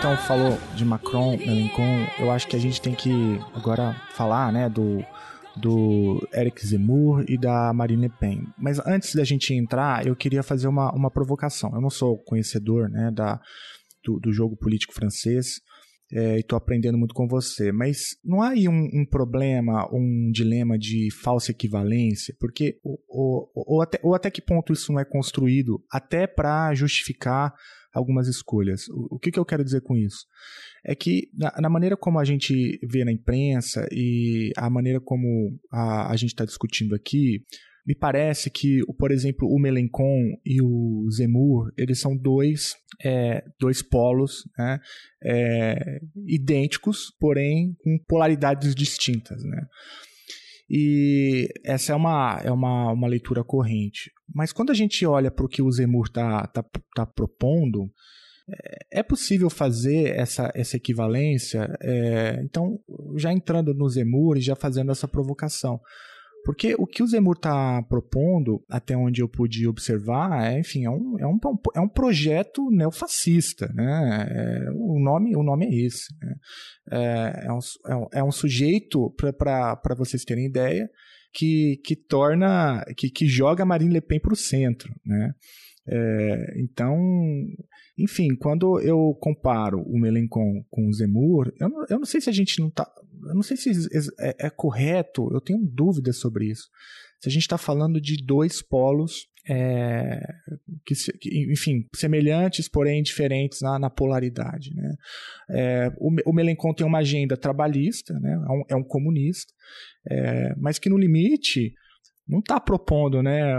Speaker 1: Então falou de Macron, Melanchon, eu acho que a gente tem que agora falar, né, do do Eric Zemmour e da Marine Le Pen. Mas antes da gente entrar, eu queria fazer uma, uma provocação. Eu não sou conhecedor né, da, do, do jogo político francês, é, e estou aprendendo muito com você. Mas não há aí um, um, problema, um dilema de falsa equivalência? Porque ou, ou, ou, até, ou até que ponto isso não é construído até para justificar algumas escolhas. O, o que, que, eu quero dizer com isso? É que na, na, maneira como a gente vê na imprensa e a maneira como a, a gente está discutindo aqui, me parece que, por exemplo, o Melencon e o Zemur, eles são dois, é, dois polos né, é, idênticos, porém com polaridades distintas. Né? E essa é uma, é uma, uma leitura corrente. Mas quando a gente olha para o que o Zemur está tá, tá propondo, é, é possível fazer essa, essa equivalência? É, então, já entrando no Zemur e já fazendo essa provocação. Porque o que o Zemur está propondo, até onde eu pude observar, é, enfim, é um, é um, é um projeto neofascista. Né? É, o, nome, o nome é esse. Né? É, é, um, é, é um sujeito, para vocês terem ideia, que, que torna, que, que joga Marine Le Pen para o centro. Né? É, então, enfim, quando eu comparo o Melencon com o Zemur, eu não, eu não sei se a gente não está eu não sei se é, é correto, eu tenho dúvidas sobre isso. Se a gente está falando de dois polos, é, que, que, enfim, semelhantes, porém diferentes na, na polaridade. Né? É, o, o Melencon tem uma agenda trabalhista, né? é, um, é um comunista, é, mas que no limite não está propondo, né?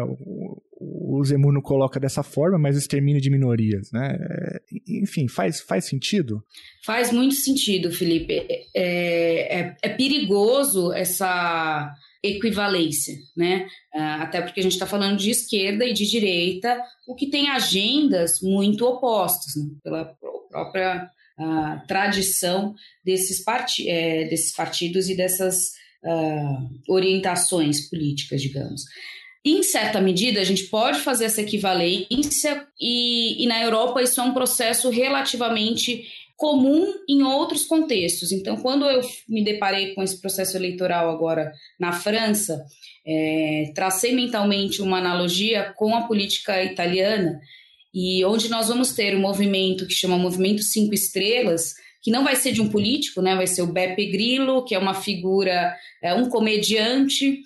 Speaker 1: O Zemur não coloca dessa forma, mas o extermínio de minorias, né? É, enfim, faz, faz sentido?
Speaker 2: Faz muito sentido, Felipe. É, é, é perigoso essa equivalência, né? Ah, até porque a gente está falando de esquerda e de direita, o que tem agendas muito opostas, né? pela própria uh, tradição desses, é, desses partidos e dessas uh, orientações políticas, digamos. Em certa medida, a gente pode fazer essa equivalência, e, e na Europa isso é um processo relativamente comum em outros contextos. Então, quando eu me deparei com esse processo eleitoral agora na França, é, tracei mentalmente uma analogia com a política italiana, e onde nós vamos ter um movimento que chama Movimento Cinco Estrelas, que não vai ser de um político, né? Vai ser o Beppe Grillo, que é uma figura, é um comediante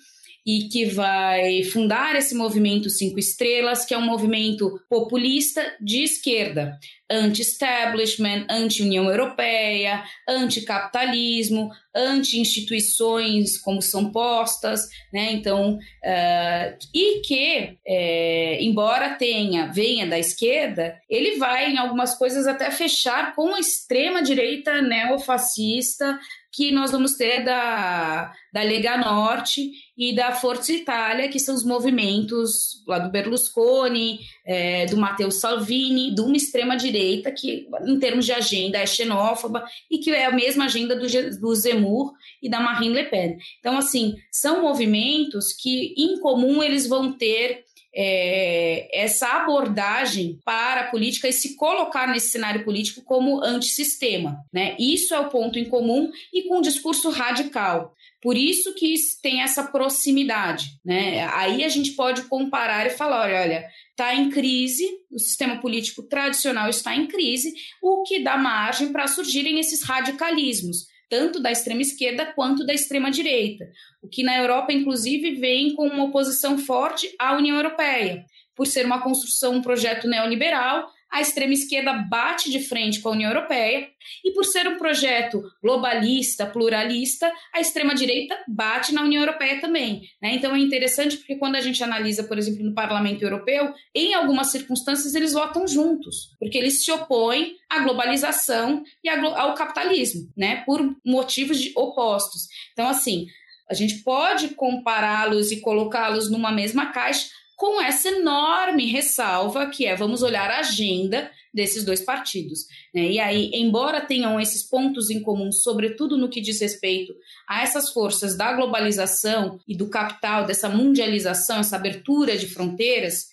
Speaker 2: e que vai fundar esse movimento Cinco Estrelas, que é um movimento populista de esquerda, anti-establishment, anti-União Europeia, anti-capitalismo, anti-instituições como são postas, né? Então, uh, e que, é, embora tenha, venha da esquerda, ele vai em algumas coisas até fechar com a extrema-direita neofascista que nós vamos ter da, da Lega Norte e da Forza Itália, que são os movimentos lá do Berlusconi, é, do Matteo Salvini, de uma extrema-direita que, em termos de agenda, é xenófoba e que é a mesma agenda do, do Zemmour e da Marine Le Pen. Então, assim, são movimentos que, em comum, eles vão ter é, essa abordagem para a política e se colocar nesse cenário político como antissistema. Né? Isso é o ponto em comum e com um discurso radical. Por isso que tem essa proximidade. Né? Aí a gente pode comparar e falar: olha, olha, está em crise, o sistema político tradicional está em crise, o que dá margem para surgirem esses radicalismos tanto da extrema esquerda quanto da extrema direita, o que na Europa, inclusive, vem com uma oposição forte à União Europeia, por ser uma construção, um projeto neoliberal a extrema esquerda bate de frente com a União Europeia e, por ser um projeto globalista, pluralista, a extrema direita bate na União Europeia também. Né? Então é interessante porque quando a gente analisa, por exemplo, no Parlamento Europeu, em algumas circunstâncias eles votam juntos, porque eles se opõem à globalização e ao capitalismo, né? por motivos de opostos. Então, assim, a gente pode compará-los e colocá-los numa mesma caixa, com essa enorme ressalva que é vamos olhar a agenda desses dois partidos. Né? E aí, embora tenham esses pontos em comum, sobretudo no que diz respeito a essas forças da globalização e do capital, dessa mundialização, essa abertura de fronteiras,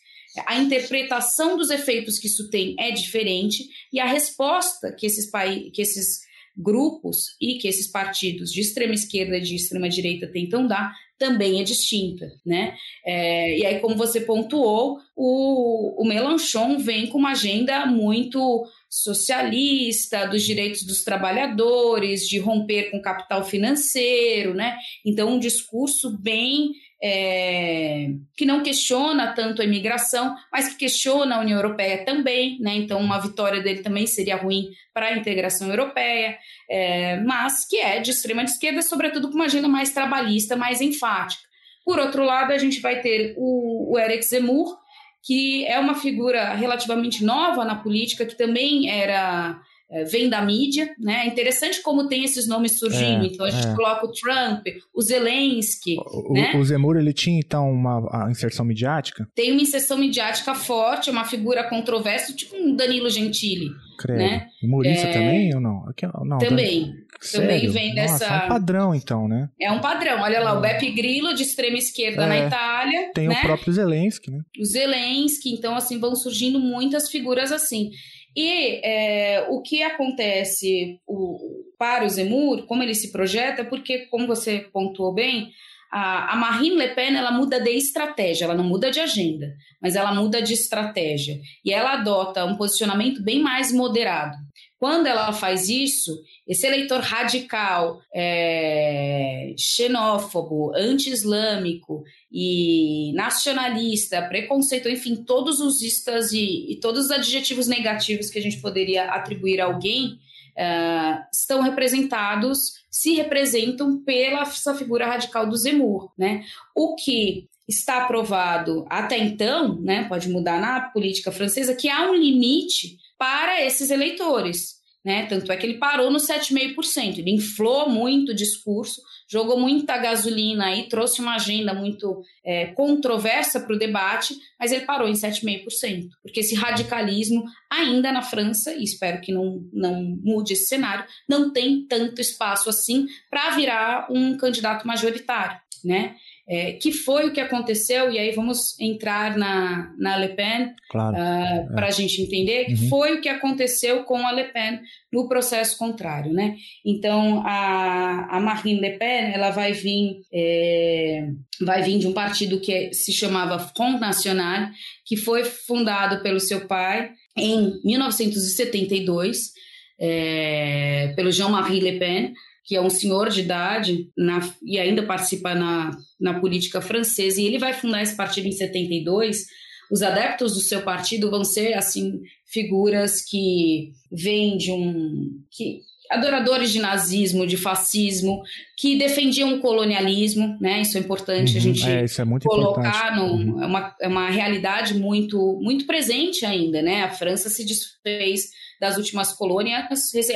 Speaker 2: a interpretação dos efeitos que isso tem é diferente e a resposta que esses, que esses grupos e que esses partidos de extrema esquerda e de extrema direita tentam dar também é distinta, né? É, e aí, como você pontuou, o, o Melanchon vem com uma agenda muito socialista, dos direitos dos trabalhadores, de romper com o capital financeiro, né? Então, um discurso bem é, que não questiona tanto a imigração, mas que questiona a União Europeia também, né? Então, uma vitória dele também seria ruim para a integração europeia, é, mas que é de extrema esquerda, sobretudo com uma agenda mais trabalhista, mais enfática. Por outro lado, a gente vai ter o, o Eric Zemmour, que é uma figura relativamente nova na política, que também era vem da mídia, né? É interessante como tem esses nomes surgindo. É, então a gente é. coloca o Trump, o Zelensky.
Speaker 1: O,
Speaker 2: né?
Speaker 1: o Zemmour ele tinha então uma inserção midiática?
Speaker 2: Tem uma inserção midiática forte, uma figura controversa, tipo um Danilo Gentili.
Speaker 1: Credo.
Speaker 2: Né?
Speaker 1: Humorista é... também ou não? Aqui, não
Speaker 2: também. Também vem
Speaker 1: Nossa,
Speaker 2: dessa.
Speaker 1: É um padrão, então, né?
Speaker 2: É um padrão. Olha lá, o Beppe Grillo, de extrema esquerda é, na Itália.
Speaker 1: Tem
Speaker 2: né?
Speaker 1: o próprio Zelensky, né?
Speaker 2: O Zelensky, então, assim, vão surgindo muitas figuras assim. E é, o que acontece o, para o Zemmour, como ele se projeta, porque, como você pontuou bem, a, a Marine Le Pen ela muda de estratégia, ela não muda de agenda, mas ela muda de estratégia. E ela adota um posicionamento bem mais moderado. Quando ela faz isso, esse eleitor radical, é, xenófobo, anti-islâmico e nacionalista, preconceito, enfim, todos os istas e, e, todos os adjetivos negativos que a gente poderia atribuir a alguém uh, estão representados, se representam pela essa figura radical do Zemmour, né? O que está aprovado até então, né, pode mudar na política francesa, que há um limite para esses eleitores. Né? Tanto é que ele parou no 7,5%. Ele inflou muito o discurso, jogou muita gasolina aí, trouxe uma agenda muito é, controversa para o debate, mas ele parou em 7,5%. Porque esse radicalismo, ainda na França, e espero que não, não mude esse cenário, não tem tanto espaço assim para virar um candidato majoritário. Né? É, que foi o que aconteceu, e aí vamos entrar na, na Le Pen
Speaker 1: claro, uh,
Speaker 2: é. para a gente entender, que uhum. foi o que aconteceu com a Le Pen no processo contrário. Né? Então, a, a Marine Le Pen ela vai vir, é, vai vir de um partido que se chamava Front National, que foi fundado pelo seu pai em 1972, é, pelo Jean-Marie Le Pen, que é um senhor de idade na, e ainda participa na, na política francesa, e ele vai fundar esse partido em 72. Os adeptos do seu partido vão ser, assim, figuras que vêm de um. Que, adoradores de nazismo, de fascismo, que defendiam o colonialismo, né? Isso é importante uhum, a gente
Speaker 1: é, é muito
Speaker 2: colocar no, uhum. é, uma, é uma realidade muito, muito presente ainda, né? A França se desfez das últimas colônias,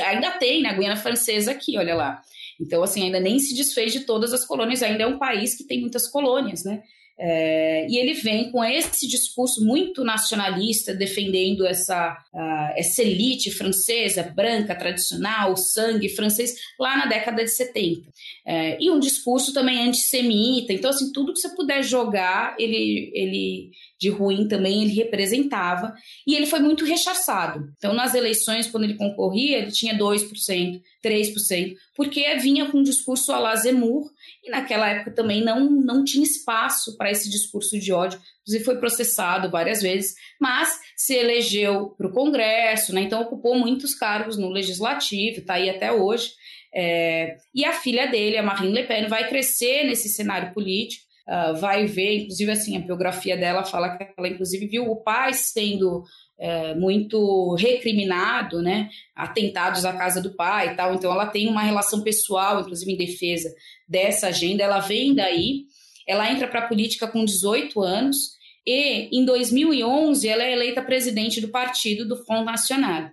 Speaker 2: ainda tem, né? A Guiana Francesa aqui, olha lá. Então, assim, ainda nem se desfez de todas as colônias, ainda é um país que tem muitas colônias, né? É, e ele vem com esse discurso muito nacionalista, defendendo essa, uh, essa elite francesa, branca, tradicional, sangue francês, lá na década de 70. É, e um discurso também antissemita. Então, assim, tudo que você puder jogar, ele, ele de ruim também ele representava. E ele foi muito rechaçado. Então, nas eleições, quando ele concorria, ele tinha 2%, 3%, porque vinha com um discurso a la Zemmour, e naquela época também não, não tinha espaço para esse discurso de ódio. Inclusive, foi processado várias vezes, mas se elegeu para o Congresso, né? então ocupou muitos cargos no Legislativo, está aí até hoje. É, e a filha dele, a Marine Le Pen, vai crescer nesse cenário político, uh, vai ver, inclusive assim, a biografia dela fala que ela inclusive viu o pai sendo é, muito recriminado, né? Atentados à casa do pai e tal. Então ela tem uma relação pessoal, inclusive em defesa dessa agenda. Ela vem daí, ela entra para a política com 18 anos e em 2011 ela é eleita presidente do partido do Front National.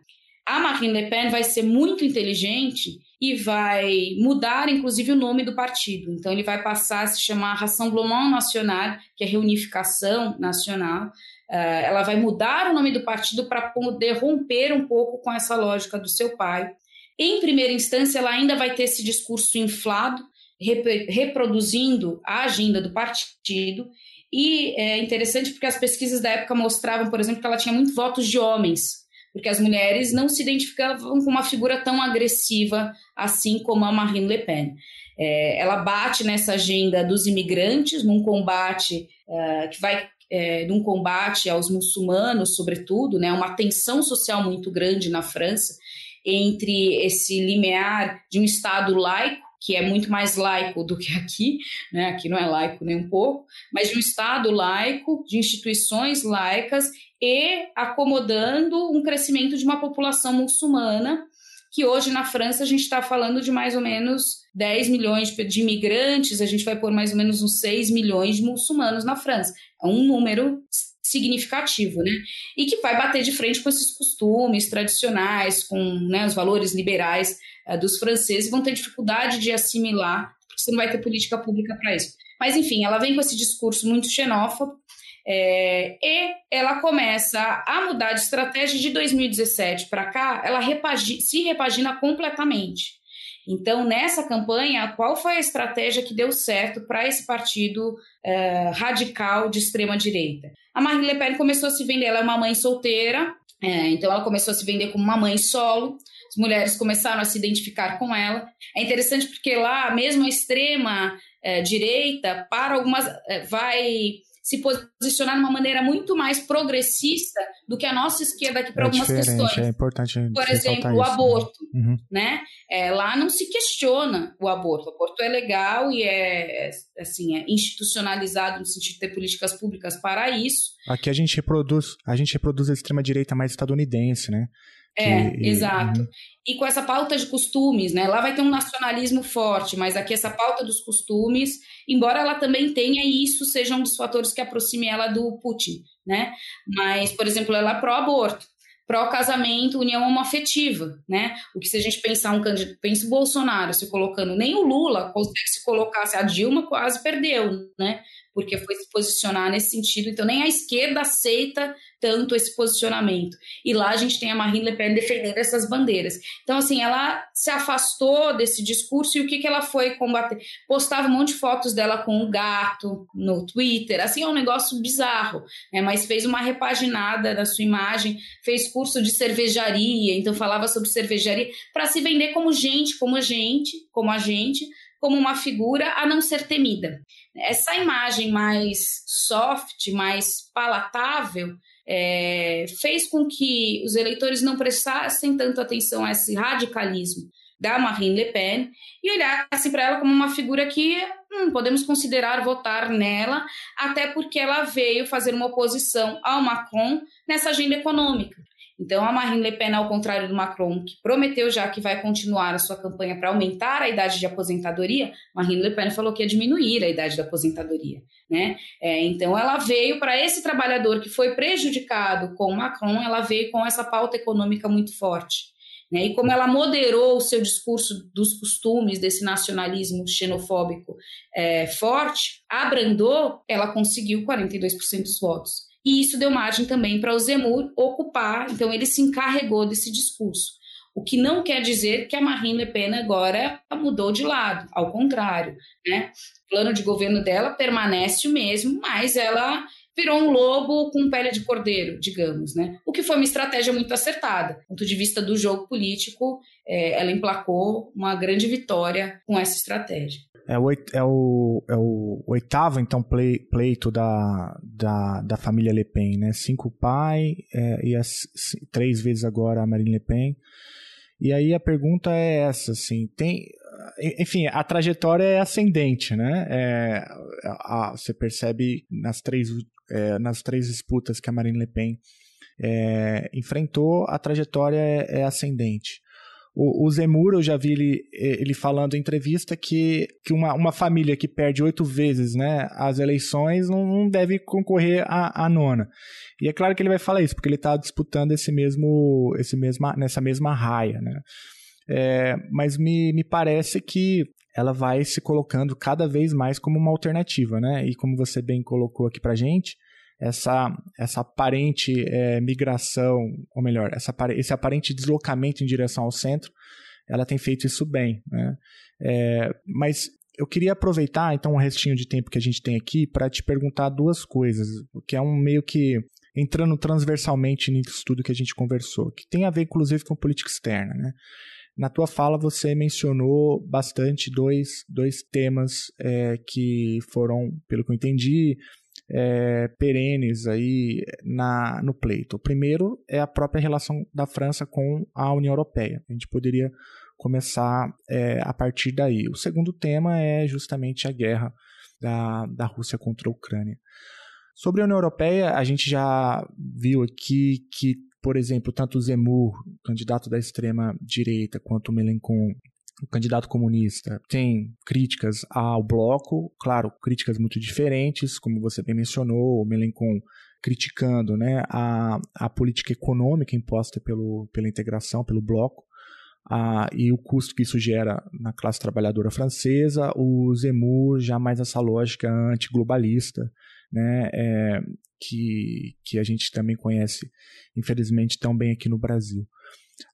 Speaker 2: A Marine Le Pen vai ser muito inteligente e vai mudar, inclusive, o nome do partido. Então, ele vai passar a se chamar Rassemblement National, que é Reunificação Nacional. Uh, ela vai mudar o nome do partido para poder romper um pouco com essa lógica do seu pai. Em primeira instância, ela ainda vai ter esse discurso inflado, rep reproduzindo a agenda do partido. E é interessante porque as pesquisas da época mostravam, por exemplo, que ela tinha muitos votos de homens porque as mulheres não se identificavam com uma figura tão agressiva assim como a Marine Le Pen. É, ela bate nessa agenda dos imigrantes, num combate uh, que vai é, num combate aos muçulmanos, sobretudo, né, uma tensão social muito grande na França entre esse limiar de um Estado laico que é muito mais laico do que aqui, né? Aqui não é laico nem um pouco, mas de um Estado laico, de instituições laicas e acomodando um crescimento de uma população muçulmana, que hoje na França a gente está falando de mais ou menos 10 milhões de imigrantes, a gente vai pôr mais ou menos uns 6 milhões de muçulmanos na França. É um número significativo, né? E que vai bater de frente com esses costumes tradicionais, com né, os valores liberais uh, dos franceses, vão ter dificuldade de assimilar, porque você não vai ter política pública para isso. Mas, enfim, ela vem com esse discurso muito xenófobo, é, e ela começa a mudar de estratégia de 2017 para cá, ela repagi se repagina completamente. Então, nessa campanha, qual foi a estratégia que deu certo para esse partido uh, radical de extrema direita? A Marine Le Pen começou a se vender, ela é uma mãe solteira, é, então ela começou a se vender como uma mãe solo. As mulheres começaram a se identificar com ela. É interessante porque lá, mesmo a extrema é, direita, para algumas, é, vai se posicionar de uma maneira muito mais progressista do que a nossa esquerda aqui para
Speaker 1: é
Speaker 2: algumas questões.
Speaker 1: É importante.
Speaker 2: Por exemplo, o aborto, uhum. né? É, lá não se questiona o aborto. O aborto é legal e é assim é institucionalizado no sentido de ter políticas públicas para isso.
Speaker 1: Aqui a gente reproduz, a gente reproduz a extrema direita mais estadunidense, né?
Speaker 2: É, que, exato. Uhum. E com essa pauta de costumes, né? Lá vai ter um nacionalismo forte, mas aqui essa pauta dos costumes, embora ela também tenha, e isso seja um dos fatores que aproxime ela do Putin, né? Mas, por exemplo, ela é pró-aborto, pró-casamento, união homoafetiva, né? O que se a gente pensar um candidato, pensa o Bolsonaro se colocando, nem o Lula consegue se colocar, se a Dilma quase perdeu, né? Porque foi se posicionar nesse sentido, então nem a esquerda aceita tanto esse posicionamento. E lá a gente tem a Marine Le Pen defendendo essas bandeiras. Então, assim, ela se afastou desse discurso e o que, que ela foi combater? Postava um monte de fotos dela com um gato no Twitter, assim, é um negócio bizarro, né? mas fez uma repaginada da sua imagem, fez curso de cervejaria, então falava sobre cervejaria, para se vender como gente, como gente, como a gente, como uma figura a não ser temida. Essa imagem mais soft, mais palatável, é, fez com que os eleitores não prestassem tanto atenção a esse radicalismo da Marine Le Pen e olhassem para ela como uma figura que hum, podemos considerar votar nela, até porque ela veio fazer uma oposição ao Macron nessa agenda econômica. Então, a Marine Le Pen, ao contrário do Macron, que prometeu já que vai continuar a sua campanha para aumentar a idade de aposentadoria, Marine Le Pen falou que ia diminuir a idade da aposentadoria. Né? É, então, ela veio para esse trabalhador que foi prejudicado com o Macron, ela veio com essa pauta econômica muito forte. Né? E como ela moderou o seu discurso dos costumes, desse nacionalismo xenofóbico é, forte, abrandou, ela conseguiu 42% dos votos. E isso deu margem também para o Zemmour ocupar, então ele se encarregou desse discurso. O que não quer dizer que a Marine Le Pen agora mudou de lado, ao contrário, né? O plano de governo dela permanece o mesmo, mas ela virou um lobo com pele de cordeiro, digamos, né? O que foi uma estratégia muito acertada. Do ponto de vista do jogo político, é, ela emplacou uma grande vitória com essa estratégia.
Speaker 1: É o, é o, é o oitavo, então, pleito da, da, da família Le Pen, né? Cinco pai é, e as, três vezes agora a Marine Le Pen. E aí a pergunta é essa, assim, tem... Enfim, a trajetória é ascendente, né? É, a, você percebe nas três, é, nas três disputas que a Marine Le Pen é, enfrentou, a trajetória é, é ascendente. O, o Zemur, eu já vi ele, ele falando em entrevista que, que uma, uma família que perde oito vezes né, as eleições não, não deve concorrer à, à nona. E é claro que ele vai falar isso, porque ele está disputando esse mesmo, esse mesma, nessa mesma raia. Né? É, mas me, me parece que ela vai se colocando cada vez mais como uma alternativa, né? E como você bem colocou aqui pra gente, essa, essa aparente é, migração, ou melhor, essa, esse aparente deslocamento em direção ao centro, ela tem feito isso bem. Né? É, mas eu queria aproveitar então o restinho de tempo que a gente tem aqui para te perguntar duas coisas, que é um meio que entrando transversalmente nisso tudo que a gente conversou, que tem a ver inclusive com política externa, né? Na tua fala você mencionou bastante dois, dois temas é, que foram, pelo que eu entendi, é, perenes aí na, no pleito. O primeiro é a própria relação da França com a União Europeia. A gente poderia começar é, a partir daí. O segundo tema é justamente a guerra da, da Rússia contra a Ucrânia. Sobre a União Europeia, a gente já viu aqui que, por exemplo, tanto Zemmour, candidato da extrema direita, quanto Melencon, o candidato comunista, tem críticas ao bloco, claro, críticas muito diferentes, como você bem mencionou, o Melencon criticando né, a, a política econômica imposta pelo, pela integração, pelo bloco, ah, e o custo que isso gera na classe trabalhadora francesa, o Zemmour já mais essa lógica antiglobalista, né, é, que, que a gente também conhece, infelizmente, tão bem aqui no Brasil.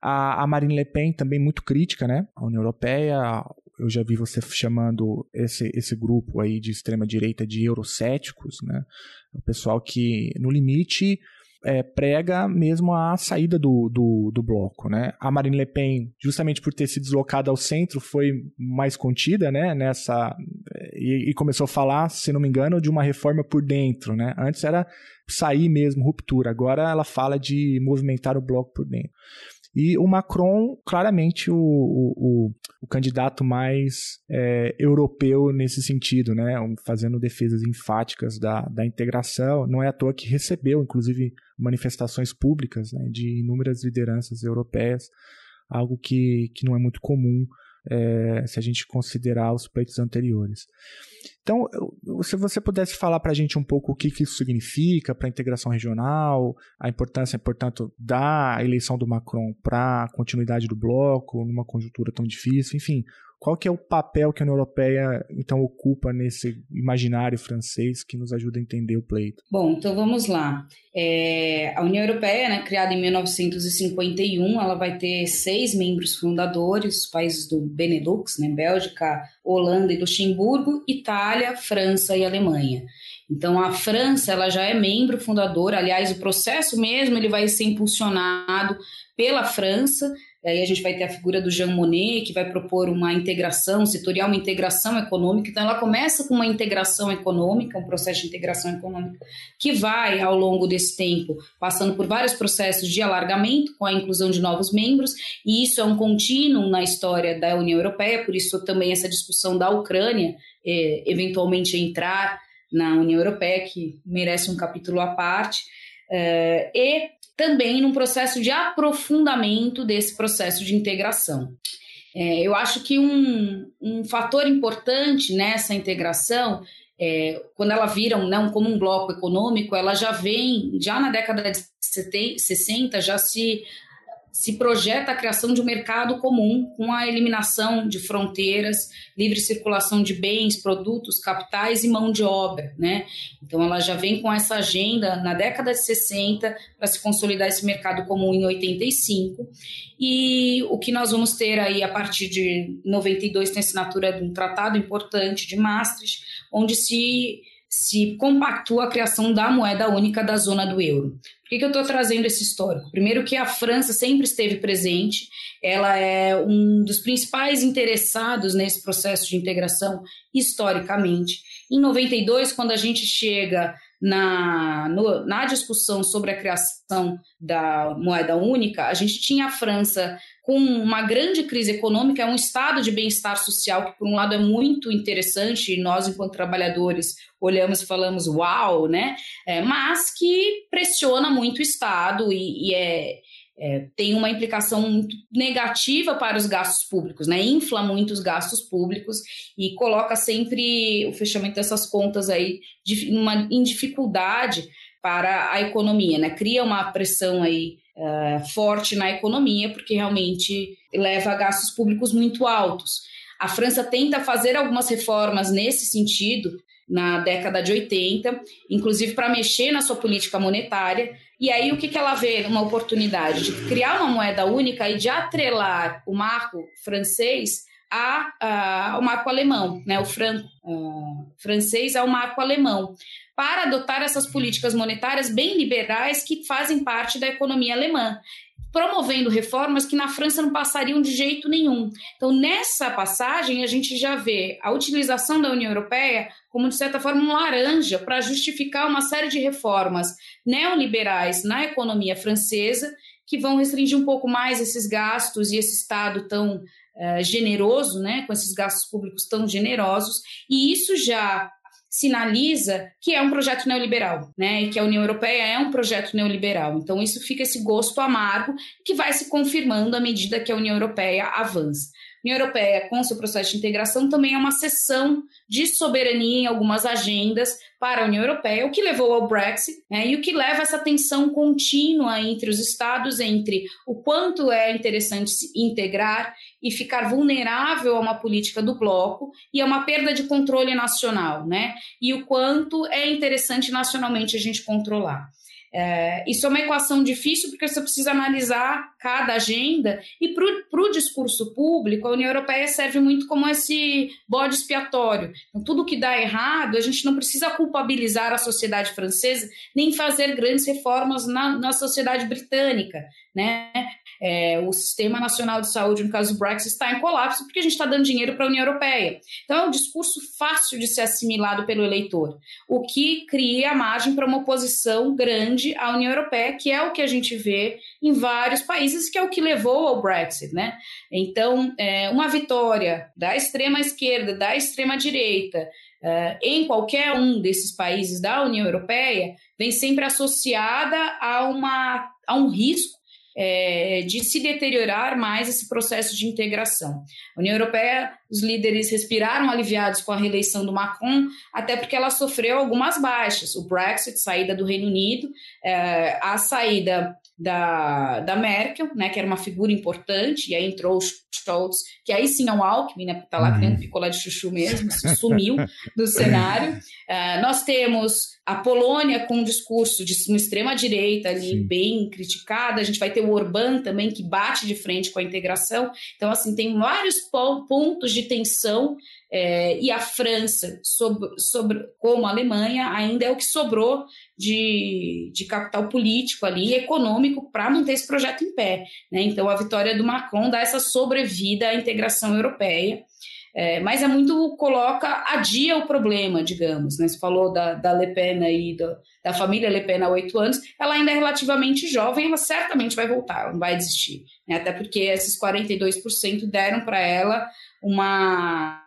Speaker 1: A, a Marine Le Pen também muito crítica, né, à União Europeia, eu já vi você chamando esse, esse grupo aí de extrema direita de eurocéticos, né, o pessoal que, no limite, é, prega mesmo a saída do, do, do, bloco. Né? A Marine Le Pen, justamente por ter se deslocado ao centro, foi mais contida né, nessa. E, e, começou a falar, se não me engano, de uma reforma por dentro. Né? Antes era sair mesmo, ruptura. Agora ela fala de movimentar o bloco por dentro. E o Macron, claramente, o, o, o candidato mais é, europeu nesse sentido, né? fazendo defesas enfáticas da, da integração. Não é à toa que recebeu, inclusive, manifestações públicas né, de inúmeras lideranças europeias, algo que, que não é muito comum é, se a gente considerar os pleitos anteriores. Então, se você pudesse falar para a gente um pouco o que, que isso significa para a integração regional, a importância, portanto, da eleição do Macron para a continuidade do bloco, numa conjuntura tão difícil, enfim, qual que é o papel que a União Europeia então ocupa nesse imaginário francês que nos ajuda a entender o pleito?
Speaker 2: Bom, então vamos lá. É, a União Europeia, né, criada em 1951, ela vai ter seis membros fundadores, os países do Benelux, né, Bélgica, Holanda e Luxemburgo, Itália, França e Alemanha. Então a França ela já é membro fundador, aliás o processo mesmo ele vai ser impulsionado pela França Aí a gente vai ter a figura do Jean Monnet, que vai propor uma integração setorial, uma integração econômica. Então, ela começa com uma integração econômica, um processo de integração econômica, que vai, ao longo desse tempo, passando por vários processos de alargamento, com a inclusão de novos membros, e isso é um contínuo na história da União Europeia, por isso também essa discussão da Ucrânia, é, eventualmente entrar na União Europeia, que merece um capítulo à parte. É, e também num processo de aprofundamento desse processo de integração. É, eu acho que um, um fator importante nessa integração é, quando ela vira um, não, como um bloco econômico, ela já vem, já na década de 60, já se se projeta a criação de um mercado comum com a eliminação de fronteiras, livre circulação de bens, produtos, capitais e mão de obra, né? Então ela já vem com essa agenda na década de 60 para se consolidar esse mercado comum em 85. E o que nós vamos ter aí a partir de 92 tem a assinatura de um tratado importante de Maastricht, onde se se compactua a criação da moeda única da zona do euro. Por que, que eu estou trazendo esse histórico? Primeiro que a França sempre esteve presente, ela é um dos principais interessados nesse processo de integração historicamente. Em 92, quando a gente chega na, no, na discussão sobre a criação da moeda única, a gente tinha a França com uma grande crise econômica, é um estado de bem-estar social que, por um lado, é muito interessante, e nós, enquanto trabalhadores, olhamos e falamos, uau, né? É, mas que pressiona muito o Estado e, e é, é, tem uma implicação muito negativa para os gastos públicos, né? Infla muito os gastos públicos e coloca sempre o fechamento dessas contas aí de, uma, em dificuldade para a economia, né? Cria uma pressão aí uh, forte na economia, porque realmente leva a gastos públicos muito altos. A França tenta fazer algumas reformas nesse sentido na década de 80, inclusive para mexer na sua política monetária. E aí o que, que ela vê? Uma oportunidade de criar uma moeda única e de atrelar o marco francês a, a, ao marco alemão, né? o franco uh, francês ao marco alemão para adotar essas políticas monetárias bem liberais que fazem parte da economia alemã promovendo reformas que na França não passariam de jeito nenhum. Então, nessa passagem, a gente já vê a utilização da União Europeia como, de certa forma, um laranja para justificar uma série de reformas neoliberais na economia francesa que vão restringir um pouco mais esses gastos e esse Estado tão uh, generoso, né, com esses gastos públicos tão generosos, e isso já sinaliza que é um projeto neoliberal, né? E que a União Europeia é um projeto neoliberal. Então, isso fica esse gosto amargo que vai se confirmando à medida que a União Europeia avança. União Europeia, com seu processo de integração, também é uma cessão de soberania em algumas agendas para a União Europeia, o que levou ao Brexit, né, e o que leva a essa tensão contínua entre os Estados, entre o quanto é interessante se integrar e ficar vulnerável a uma política do bloco e a uma perda de controle nacional, né, e o quanto é interessante nacionalmente a gente controlar. É, isso é uma equação difícil porque você precisa analisar cada agenda e para o discurso público, a União Europeia serve muito como esse bode expiatório. Então, tudo que dá errado, a gente não precisa culpabilizar a sociedade francesa nem fazer grandes reformas na, na sociedade britânica. Né? É, o Sistema Nacional de Saúde, no caso do Brexit, está em colapso porque a gente está dando dinheiro para a União Europeia. Então, é um discurso fácil de ser assimilado pelo eleitor, o que cria margem para uma oposição grande à União Europeia, que é o que a gente vê em vários países, que é o que levou ao Brexit. Né? Então, é, uma vitória da extrema esquerda, da extrema direita, Uh, em qualquer um desses países da União Europeia, vem sempre associada a, uma, a um risco é, de se deteriorar mais esse processo de integração. A União Europeia, os líderes respiraram aliviados com a reeleição do Macron, até porque ela sofreu algumas baixas. O Brexit, saída do Reino Unido, é, a saída da, da Merkel, né, que era uma figura importante, e aí entrou o Scholz, que aí sim é um Alckmin, né, tá lá uhum. picolé de chuchu mesmo, sumiu do [LAUGHS] cenário. Uh, nós temos a Polônia com um discurso de uma extrema-direita ali sim. bem criticada, a gente vai ter o Orbán também, que bate de frente com a integração. Então, assim, tem vários pontos de tensão é, e a França, sobre, sobre, como a Alemanha, ainda é o que sobrou de, de capital político ali, econômico, para manter esse projeto em pé. Né? Então, a vitória do Macron dá essa sobrevida à integração europeia. É, mas é muito coloca, adia o problema, digamos. Né? Você falou da, da Le Pen aí, do, da família Le Pen há oito anos, ela ainda é relativamente jovem, ela certamente vai voltar, não vai desistir. Né? Até porque esses 42% deram para ela uma,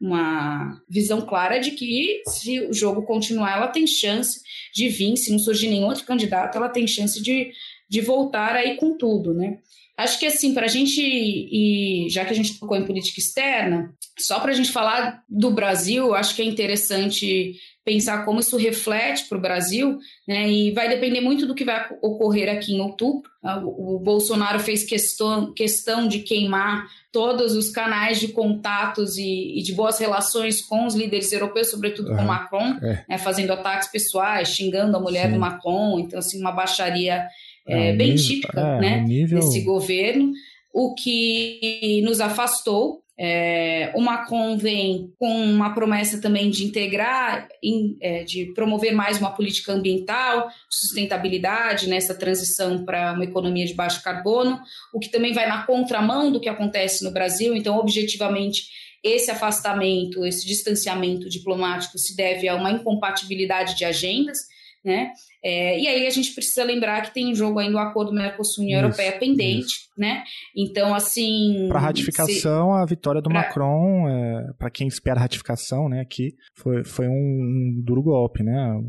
Speaker 2: uma visão clara de que se o jogo continuar, ela tem chance de vir, se não surgir nenhum outro candidato, ela tem chance de, de voltar aí com tudo, né? Acho que assim, para a gente, e já que a gente tocou em política externa, só para a gente falar do Brasil, acho que é interessante pensar como isso reflete para o Brasil, né? E vai depender muito do que vai ocorrer aqui em outubro. Ah, o Bolsonaro fez questão, questão de queimar todos os canais de contatos e, e de boas relações com os líderes europeus, sobretudo com Macron, é. né? fazendo ataques pessoais, xingando a mulher Sim. do Macron, então assim uma baixaria é, é, bem nível, típica, é, né, nível... desse governo, o que nos afastou é, o Macron vem com uma promessa também de integrar, in, é, de promover mais uma política ambiental, sustentabilidade nessa transição para uma economia de baixo carbono, o que também vai na contramão do que acontece no Brasil. Então, objetivamente, esse afastamento, esse distanciamento diplomático se deve a uma incompatibilidade de agendas né? É, e aí a gente precisa lembrar que tem em jogo ainda o acordo Mercosul-União Europeia pendente, isso. né? Então, assim...
Speaker 1: Para ratificação, se... a vitória do pra... Macron, é, para quem espera ratificação, né, aqui, foi, foi um, um duro golpe, né?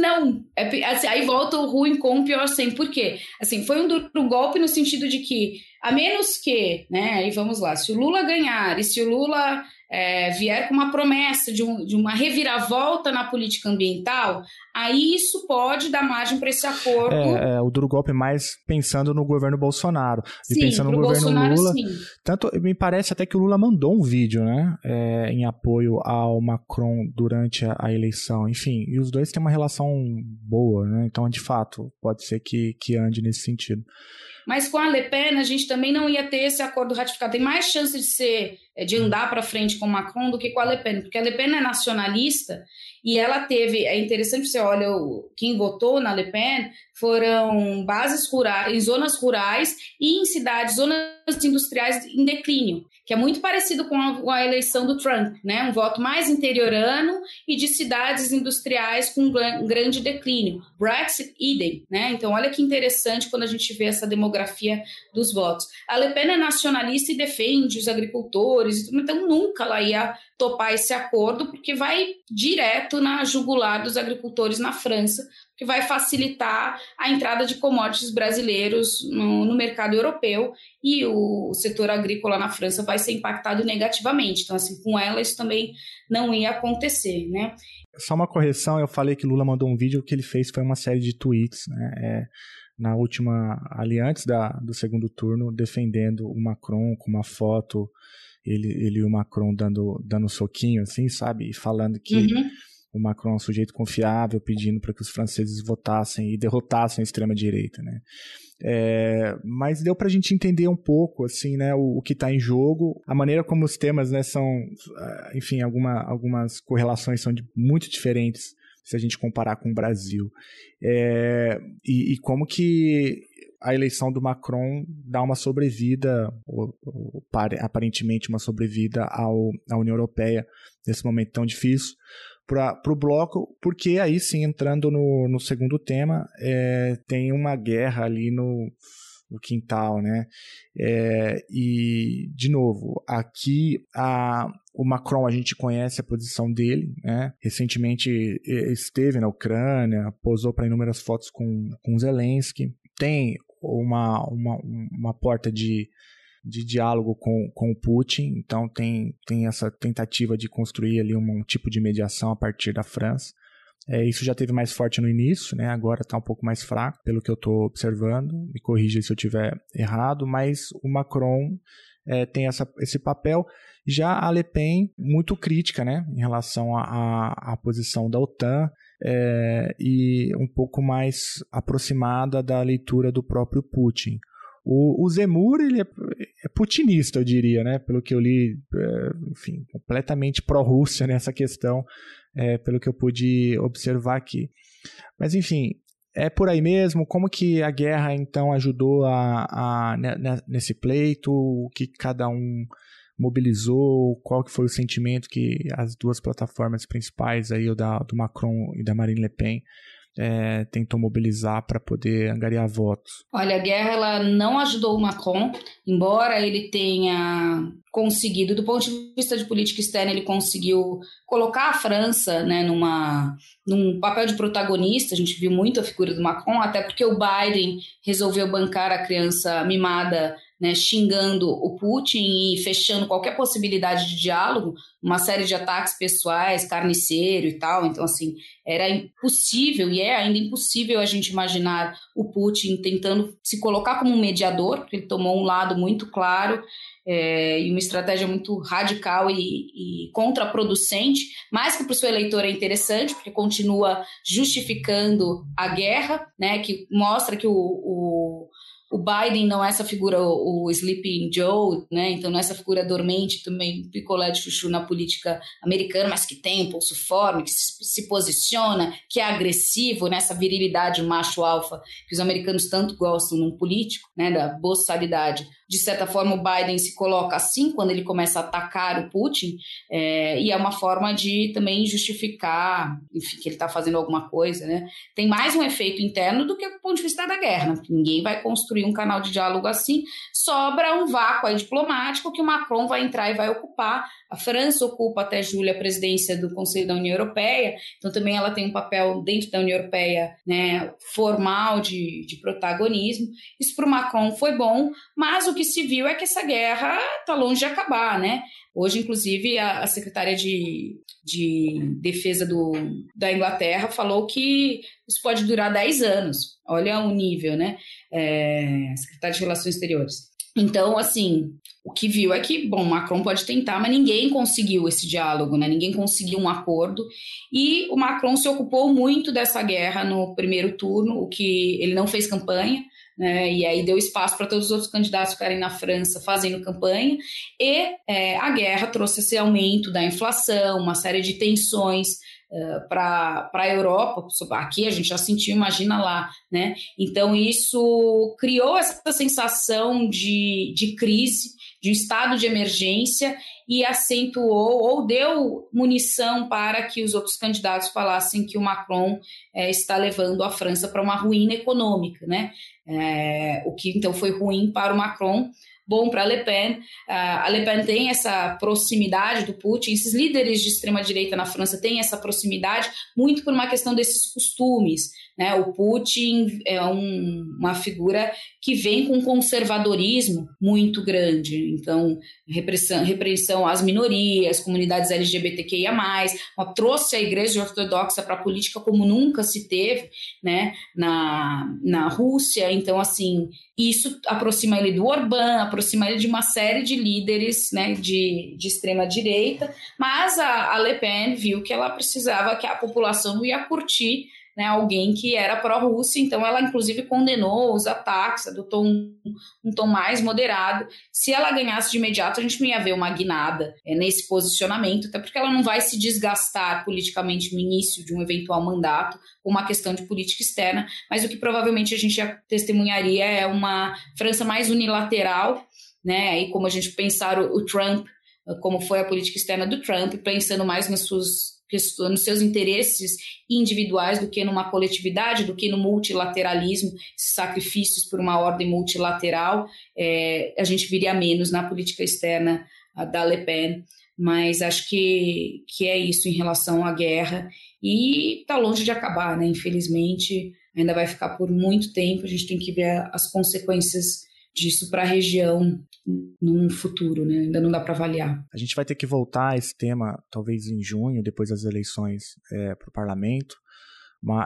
Speaker 2: Não! É, assim, aí volta o ruim com o pior sem. Por quê? Assim, foi um duro golpe no sentido de que, a menos que, né, aí vamos lá, se o Lula ganhar e se o Lula é, vier com uma promessa de, um, de, uma reviravolta na política ambiental, aí isso pode dar margem para esse acordo.
Speaker 1: É, é, o duro golpe mais pensando no governo Bolsonaro. Sim, e pensando no governo Bolsonaro, Lula. Sim. Tanto, me parece até que o Lula mandou um vídeo, né? É, em apoio ao Macron durante a, a, eleição. Enfim, e os dois têm uma relação boa, né? Então, de fato, pode ser que, que ande nesse sentido.
Speaker 2: Mas com a Le Pen, a gente também não ia ter esse acordo ratificado. Tem mais chance de ser é, de andar para frente com Macron do que com a Le Pen, porque a Le Pen é nacionalista e ela teve, é interessante você olha quem votou na Le Pen foram bases rurais, em zonas rurais e em cidades, zonas industriais em declínio que é muito parecido com a, a, eleição do Trump, né? Um voto mais interiorano e de cidades industriais com um grande declínio. Brexit, idem, né? Então, olha que interessante quando a gente vê essa demografia dos votos. A Le Pen é nacionalista e defende os agricultores, então nunca ela ia topar esse acordo, porque vai direto na jugular dos agricultores na França, que vai facilitar a entrada de commodities brasileiros no, no, mercado europeu e o setor agrícola na França vai ser impactado negativamente. Então, assim, com ela isso também não ia acontecer, né?
Speaker 1: Só uma correção, eu falei que Lula mandou um vídeo, o que ele fez foi uma série de tweets, né? É, na última, ali antes da, do segundo turno, defendendo o Macron com uma foto, ele, ele e o Macron dando, dando um soquinho, assim, sabe? E falando que... Uhum o Macron é um sujeito confiável, pedindo para que os franceses votassem e derrotassem a extrema-direita, né? É, mas deu para a gente entender um pouco, assim, né, o, o que está em jogo, a maneira como os temas, né, são, ah, enfim, alguma, algumas correlações são de, muito diferentes se a gente comparar com o Brasil. É, e, e, como que a eleição do Macron dá uma sobrevida, ou, ou, aparentemente uma sobrevida ao, à União Europeia nesse momento tão difícil, para o bloco, porque aí sim, entrando no, no segundo tema, é, tem uma guerra ali no, no quintal, né? É, e, de novo, aqui a, o Macron, a gente conhece a posição dele, né? Recentemente esteve na Ucrânia, posou para inúmeras fotos com, com Zelensky. Tem uma, uma, uma porta de de diálogo com, com o Putin, então tem, tem essa tentativa de construir ali um, um tipo de mediação a partir da França. É, isso já teve mais forte no início, né? agora está um pouco mais fraco, pelo que eu estou observando. Me corrija se eu estiver errado, mas o Macron é, tem essa, esse papel. Já a Le Pen, muito crítica né? em relação à posição da OTAN é, e um pouco mais aproximada da leitura do próprio Putin. O, o Zemur, ele é, é, putinista, eu diria, né? Pelo que eu li, é, enfim, completamente pró-Rússia nessa questão, é, pelo que eu pude observar aqui. Mas, enfim, é por aí mesmo. Como que a guerra, então, ajudou a, a, nesse pleito? O que cada um mobilizou? Qual que foi o sentimento que as duas plataformas principais aí, o da, do Macron e da Marine Le Pen, é, tentou mobilizar para poder angariar votos?
Speaker 2: Olha, a guerra ela não ajudou o Macron, embora ele tenha conseguido, do ponto de vista de política externa, ele conseguiu colocar a França né, numa, num papel de protagonista. A gente viu muito a figura do Macron, até porque o Biden resolveu bancar a criança mimada né, xingando o Putin e fechando qualquer possibilidade de diálogo, uma série de ataques pessoais, carniceiro e tal. Então, assim, era impossível e é ainda impossível a gente imaginar o Putin tentando se colocar como um mediador, porque ele tomou um lado muito claro é, e uma estratégia muito radical e, e contraproducente, mas que para o seu eleitor é interessante, porque continua justificando a guerra, né, que mostra que o, o o Biden não é essa figura, o, Sleeping Joe, né? Então não é essa figura dormente também, picolé de chuchu na política americana, mas que tem um pulso forte, que se, se posiciona, que é agressivo nessa virilidade macho alfa que os americanos tanto gostam num político, né? Da boçalidade de certa forma, o Biden se coloca assim quando ele começa a atacar o Putin, é, e é uma forma de também justificar, enfim, que ele está fazendo alguma coisa, né? Tem mais um efeito interno do que o ponto de vista da guerra, né? ninguém vai construir um canal de diálogo assim, sobra um vácuo aí diplomático que o Macron vai entrar e vai ocupar. A França ocupa até julho a presidência do Conselho da União Europeia, então também ela tem um papel dentro da União Europeia né, formal de, de protagonismo. Isso para o Macron foi bom, mas o que se viu é que essa guerra está longe de acabar, né? Hoje, inclusive, a, a secretária de, de defesa do, da Inglaterra falou que isso pode durar 10 anos. Olha o nível, né? É, secretária de Relações Exteriores. Então, assim, o que viu é que, bom, Macron pode tentar, mas ninguém conseguiu esse diálogo, né? Ninguém conseguiu um acordo. E o Macron se ocupou muito dessa guerra no primeiro turno, o que ele não fez campanha, né, e aí deu espaço para todos os outros candidatos ficarem na França fazendo campanha, e é, a guerra trouxe esse aumento da inflação, uma série de tensões uh, para a Europa, aqui a gente já sentiu, imagina lá, né? Então isso criou essa sensação de, de crise, de um estado de emergência e acentuou ou deu munição para que os outros candidatos falassem que o Macron é, está levando a França para uma ruína econômica, né? É, o que então foi ruim para o Macron, bom para Le Pen. a Le Pen tem essa proximidade do Putin, esses líderes de extrema direita na França têm essa proximidade muito por uma questão desses costumes. Né? O Putin é um, uma figura que vem com um conservadorismo muito grande, então repressão, repressão às minorias, comunidades LGBTQIA+, trouxe a Igreja Ortodoxa para a política como nunca se teve né? na, na Rússia, então assim isso aproxima ele do Orbán, aproxima ele de uma série de líderes né, de, de extrema direita, mas a, a Le Pen viu que ela precisava que a população ia curtir né, alguém que era pró-Rússia, então ela inclusive condenou os ataques, adotou um, um, tom mais moderado. Se ela ganhasse de imediato, a gente não ia ver uma guinada é, nesse posicionamento, até porque ela não vai se desgastar politicamente no início de um eventual mandato com uma questão de política externa, mas o que provavelmente a gente já testemunharia é uma França mais unilateral, né, e como a gente pensar o, o Trump, como foi a política externa do Trump, pensando mais nas suas nos seus interesses individuais do que numa coletividade, do que no multilateralismo, sacrifícios por uma ordem multilateral, é, a gente viria menos na política externa da Le Pen. Mas acho que, que é isso em relação à guerra. E está longe de acabar, né? Infelizmente, ainda vai ficar por muito tempo. A gente tem que ver as consequências disso para a região num futuro, né? Ainda não dá para avaliar.
Speaker 1: A gente vai ter que voltar a esse tema talvez em junho, depois das eleições é, para o parlamento,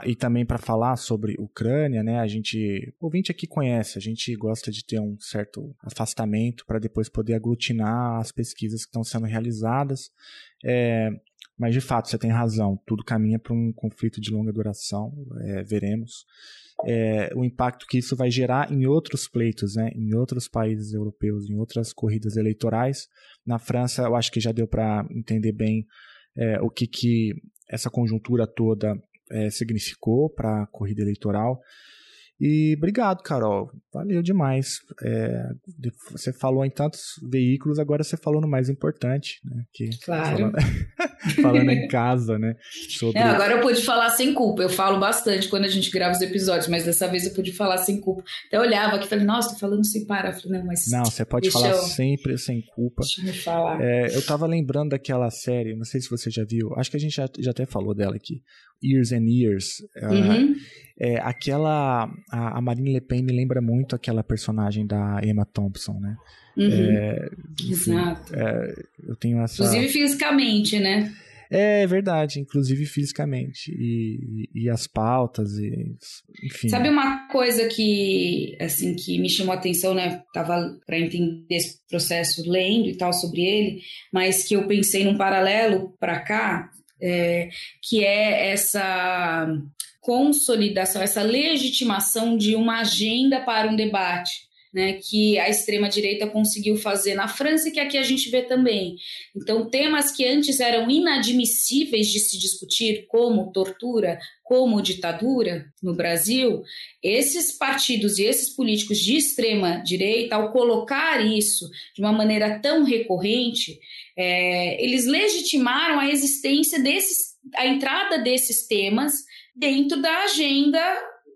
Speaker 1: e também para falar sobre Ucrânia, né? A gente, o ouvinte aqui conhece, a gente gosta de ter um certo afastamento para depois poder aglutinar as pesquisas que estão sendo realizadas. É, mas de fato, você tem razão, tudo caminha para um conflito de longa duração, é, veremos é, o impacto que isso vai gerar em outros pleitos, né, em outros países europeus, em outras corridas eleitorais. Na França, eu acho que já deu para entender bem é, o que, que essa conjuntura toda é, significou para a corrida eleitoral. E obrigado, Carol. Valeu demais. É, você falou em tantos veículos, agora você falou no mais importante, né? Que,
Speaker 2: claro.
Speaker 1: Falando, [LAUGHS] falando em casa, né?
Speaker 2: Sobre... É, agora eu pude falar sem culpa. Eu falo bastante quando a gente grava os episódios, mas dessa vez eu pude falar sem culpa. Até olhava aqui e falei, nossa, tô falando sem parar. Falei, não, mas.
Speaker 1: Não, você pode falar eu... sempre sem culpa.
Speaker 2: Deixa eu me falar.
Speaker 1: É, eu tava lembrando daquela série, não sei se você já viu, acho que a gente já, já até falou dela aqui. Years and Years.
Speaker 2: Uhum.
Speaker 1: É, aquela. A, a, Marine Le Pen me lembra muito aquela personagem da Emma Thompson, né?
Speaker 2: Uhum. É, enfim, Exato.
Speaker 1: É, eu tenho essa.
Speaker 2: Inclusive fisicamente, né?
Speaker 1: É verdade, inclusive fisicamente. E, e, as pautas, e, enfim.
Speaker 2: Sabe uma coisa que, assim, que me chamou a atenção, né? Tava para entender esse processo lendo e tal sobre ele, mas que eu pensei num paralelo para cá, é, que é essa consolidação, essa legitimação de uma agenda para um debate. Né, que a extrema-direita conseguiu fazer na França e que aqui a gente vê também. Então, temas que antes eram inadmissíveis de se discutir, como tortura, como ditadura no Brasil, esses partidos e esses políticos de extrema-direita, ao colocar isso de uma maneira tão recorrente, é, eles legitimaram a existência desses, a entrada desses temas dentro da agenda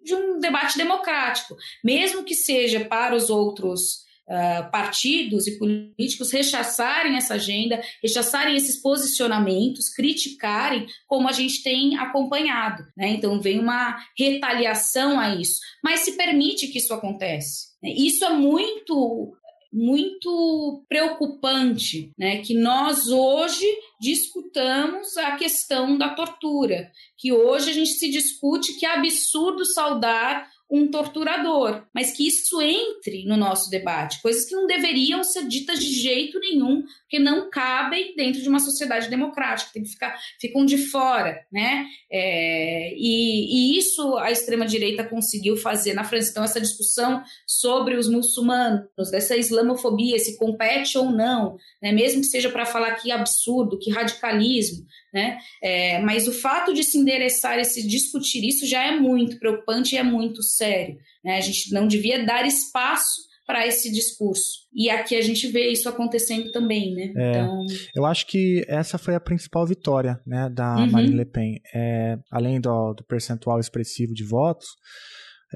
Speaker 2: de um debate democrático, mesmo que seja para os outros uh, partidos e políticos rechaçarem essa agenda, rechaçarem esses posicionamentos, criticarem, como a gente tem acompanhado. Né? Então, vem uma retaliação a isso, mas se permite que isso aconteça. Isso é muito muito preocupante, né? Que nós hoje discutamos a questão da tortura, que hoje a gente se discute que é absurdo saudar um torturador, mas que isso entre no nosso debate, coisas que não deveriam ser ditas de jeito nenhum, porque não cabem dentro de uma sociedade democrática, tem que ficar, ficam de fora, né? É, e, e isso a extrema-direita conseguiu fazer na França. Então, essa discussão sobre os muçulmanos, dessa islamofobia, se compete ou não, né? mesmo que seja para falar que absurdo, que radicalismo, né? É, mas o fato de se endereçar e se discutir isso já é muito preocupante e é muito sério. Né? A gente não devia dar espaço para esse discurso. E aqui a gente vê isso acontecendo também, né?
Speaker 1: É, então... Eu acho que essa foi a principal vitória né, da uhum. Marine Le Pen. É, além do, do, percentual expressivo de votos,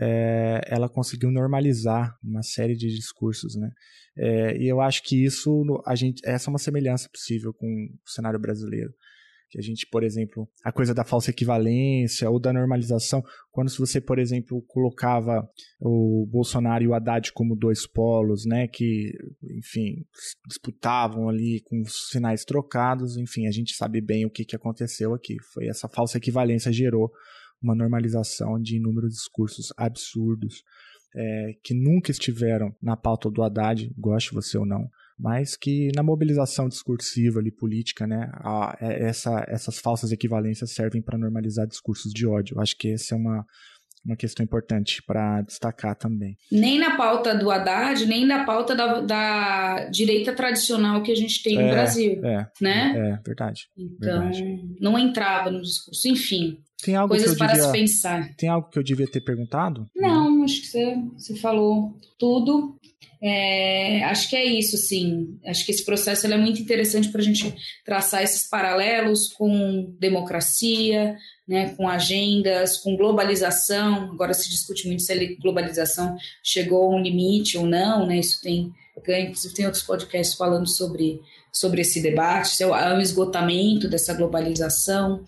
Speaker 1: é, ela conseguiu normalizar uma série de discursos, né? É, e eu acho que isso, a gente, essa é uma semelhança possível com o cenário brasileiro que a gente, por exemplo, a coisa da falsa equivalência ou da normalização, quando você, por exemplo, colocava o Bolsonaro e o Haddad como dois polos, né, que, enfim, disputavam ali com os sinais trocados, enfim, a gente sabe bem o que, que aconteceu aqui. Foi essa falsa equivalência gerou uma normalização de inúmeros discursos absurdos é, que nunca estiveram na pauta do Haddad, goste você ou não, mas que na mobilização discursiva ali, política, né, a, é, essa, essas falsas equivalências servem para normalizar discursos de ódio. Acho que essa é uma, uma questão importante para destacar também.
Speaker 2: Nem na pauta do Haddad, nem na pauta da, da direita tradicional que a gente tem é, no Brasil. É,
Speaker 1: né? é verdade.
Speaker 2: Então,
Speaker 1: verdade.
Speaker 2: não entrava no discurso. Enfim, tem algo coisas para devia, se pensar.
Speaker 1: Tem algo que eu devia ter perguntado?
Speaker 2: Não, acho que você, você falou tudo. É, acho que é isso, sim. Acho que esse processo é muito interessante para a gente traçar esses paralelos com democracia, né, com agendas, com globalização. Agora se discute muito se a globalização chegou a um limite ou não, né? Isso tem, inclusive tem outros podcasts falando sobre, sobre esse debate, se é o esgotamento dessa globalização.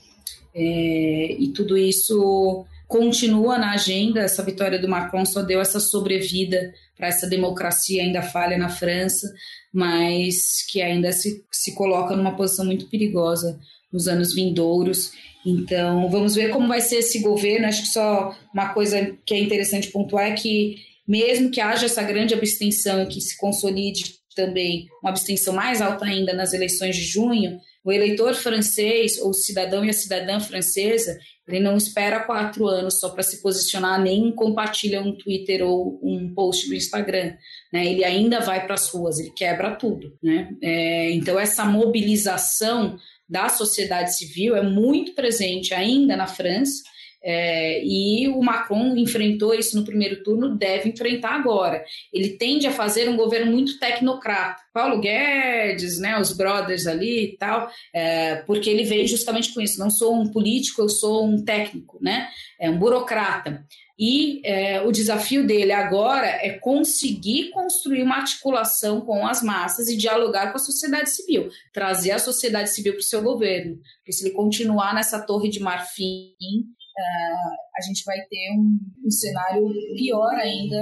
Speaker 2: É, e tudo isso continua na agenda. Essa vitória do Macron só deu essa sobrevida para essa democracia ainda falha na França, mas que ainda se, se coloca numa posição muito perigosa nos anos vindouros. Então, vamos ver como vai ser esse governo. Acho que só uma coisa que é interessante pontuar é que, mesmo que haja essa grande abstenção e que se consolide também uma abstenção mais alta ainda nas eleições de junho, o eleitor francês, ou o cidadão e a cidadã francesa, ele não espera quatro anos só para se posicionar, nem compartilha um Twitter ou um post do Instagram. Né? Ele ainda vai para as ruas, ele quebra tudo. Né? É, então, essa mobilização da sociedade civil é muito presente ainda na França é, e o Macron enfrentou isso no primeiro turno, deve enfrentar agora. Ele tende a fazer um governo muito tecnocrata. Paulo Guedes, né, os brothers ali e tal, é, porque ele veio justamente com isso. Não sou um político, eu sou um técnico, né, é um burocrata. E é, o desafio dele agora é conseguir construir uma articulação com as massas e dialogar com a sociedade civil, trazer a sociedade civil para o seu governo. Porque se ele continuar nessa torre de marfim, uh, a gente vai ter um, um cenário pior ainda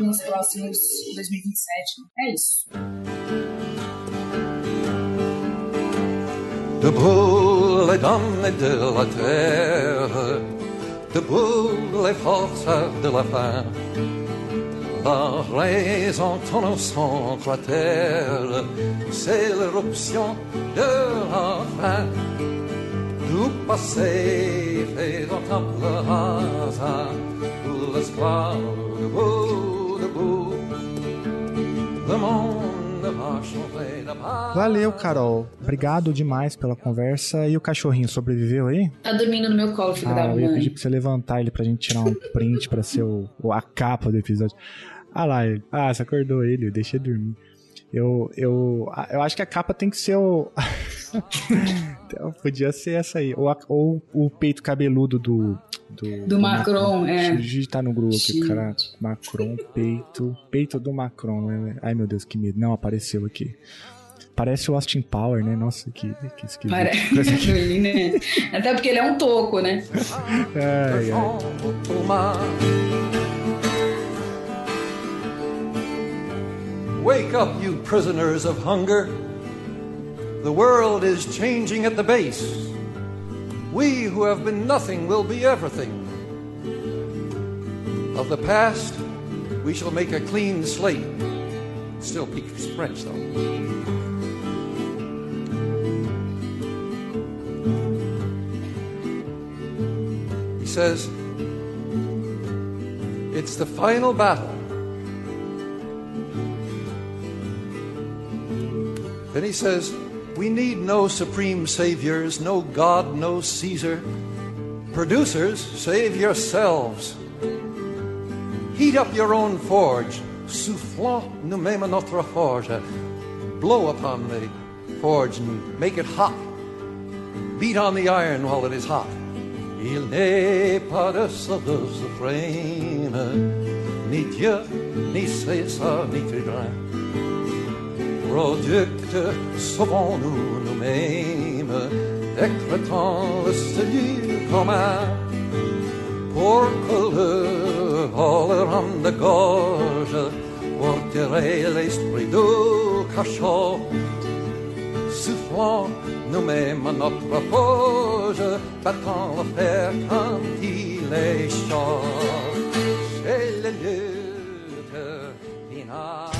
Speaker 2: nos próximos 2027. É isso. De debout les forces de la faim. La raison innocente la terre, c'est l'éruption de la fin. Du passé faisant table rasa, l'espoir debout, debout. Le monde
Speaker 1: Valeu, Carol. Obrigado demais pela conversa. E o cachorrinho sobreviveu aí?
Speaker 2: Tá dormindo no meu colo, filho ah, da mãe.
Speaker 1: Eu ia pedir pra você levantar ele pra gente tirar um print pra ser o, a capa do episódio. Ah lá ele. Ah, você acordou ele, deixa ele dormir. Eu, eu, eu acho que a capa tem que ser o. [LAUGHS] Então, podia ser essa aí. Ou, a, ou o peito cabeludo do.
Speaker 2: Do, do, Macron, Macron, é. Deixa eu
Speaker 1: digitar no grupo aqui, cara. Macron, peito. Peito do Macron. Né? Ai meu Deus, que medo. Não, apareceu aqui. Parece o Austin Power, né? Nossa, que, que esquisito.
Speaker 2: Parece, [LAUGHS] [LAUGHS] né? Até porque ele é um toco, né? [LAUGHS] ai, ai.
Speaker 5: Wake up, you prisoners of hunger. The world is changing at the base. We who have been nothing will be everything. Of the past, we shall make a clean slate. Still speaks French, though. He says, It's the final battle. Then he says, We need no supreme saviors, no God, no Caesar. Producers, save yourselves. Heat up your own forge. Soufflons nous-mêmes notre forge. Blow upon the forge and make it hot. Beat on the iron while it is hot. Il n'est pas de schizophrène, ni Dieu, ni César, ni Tribun. Producte, sauvons-nous nous-mêmes, décrétant le salut commun, pour que le voleur de gorge porterait l'esprit du cachot, soufflant nous-mêmes notre forge, battant le fer quand il est chaud. C'est le lutte finale.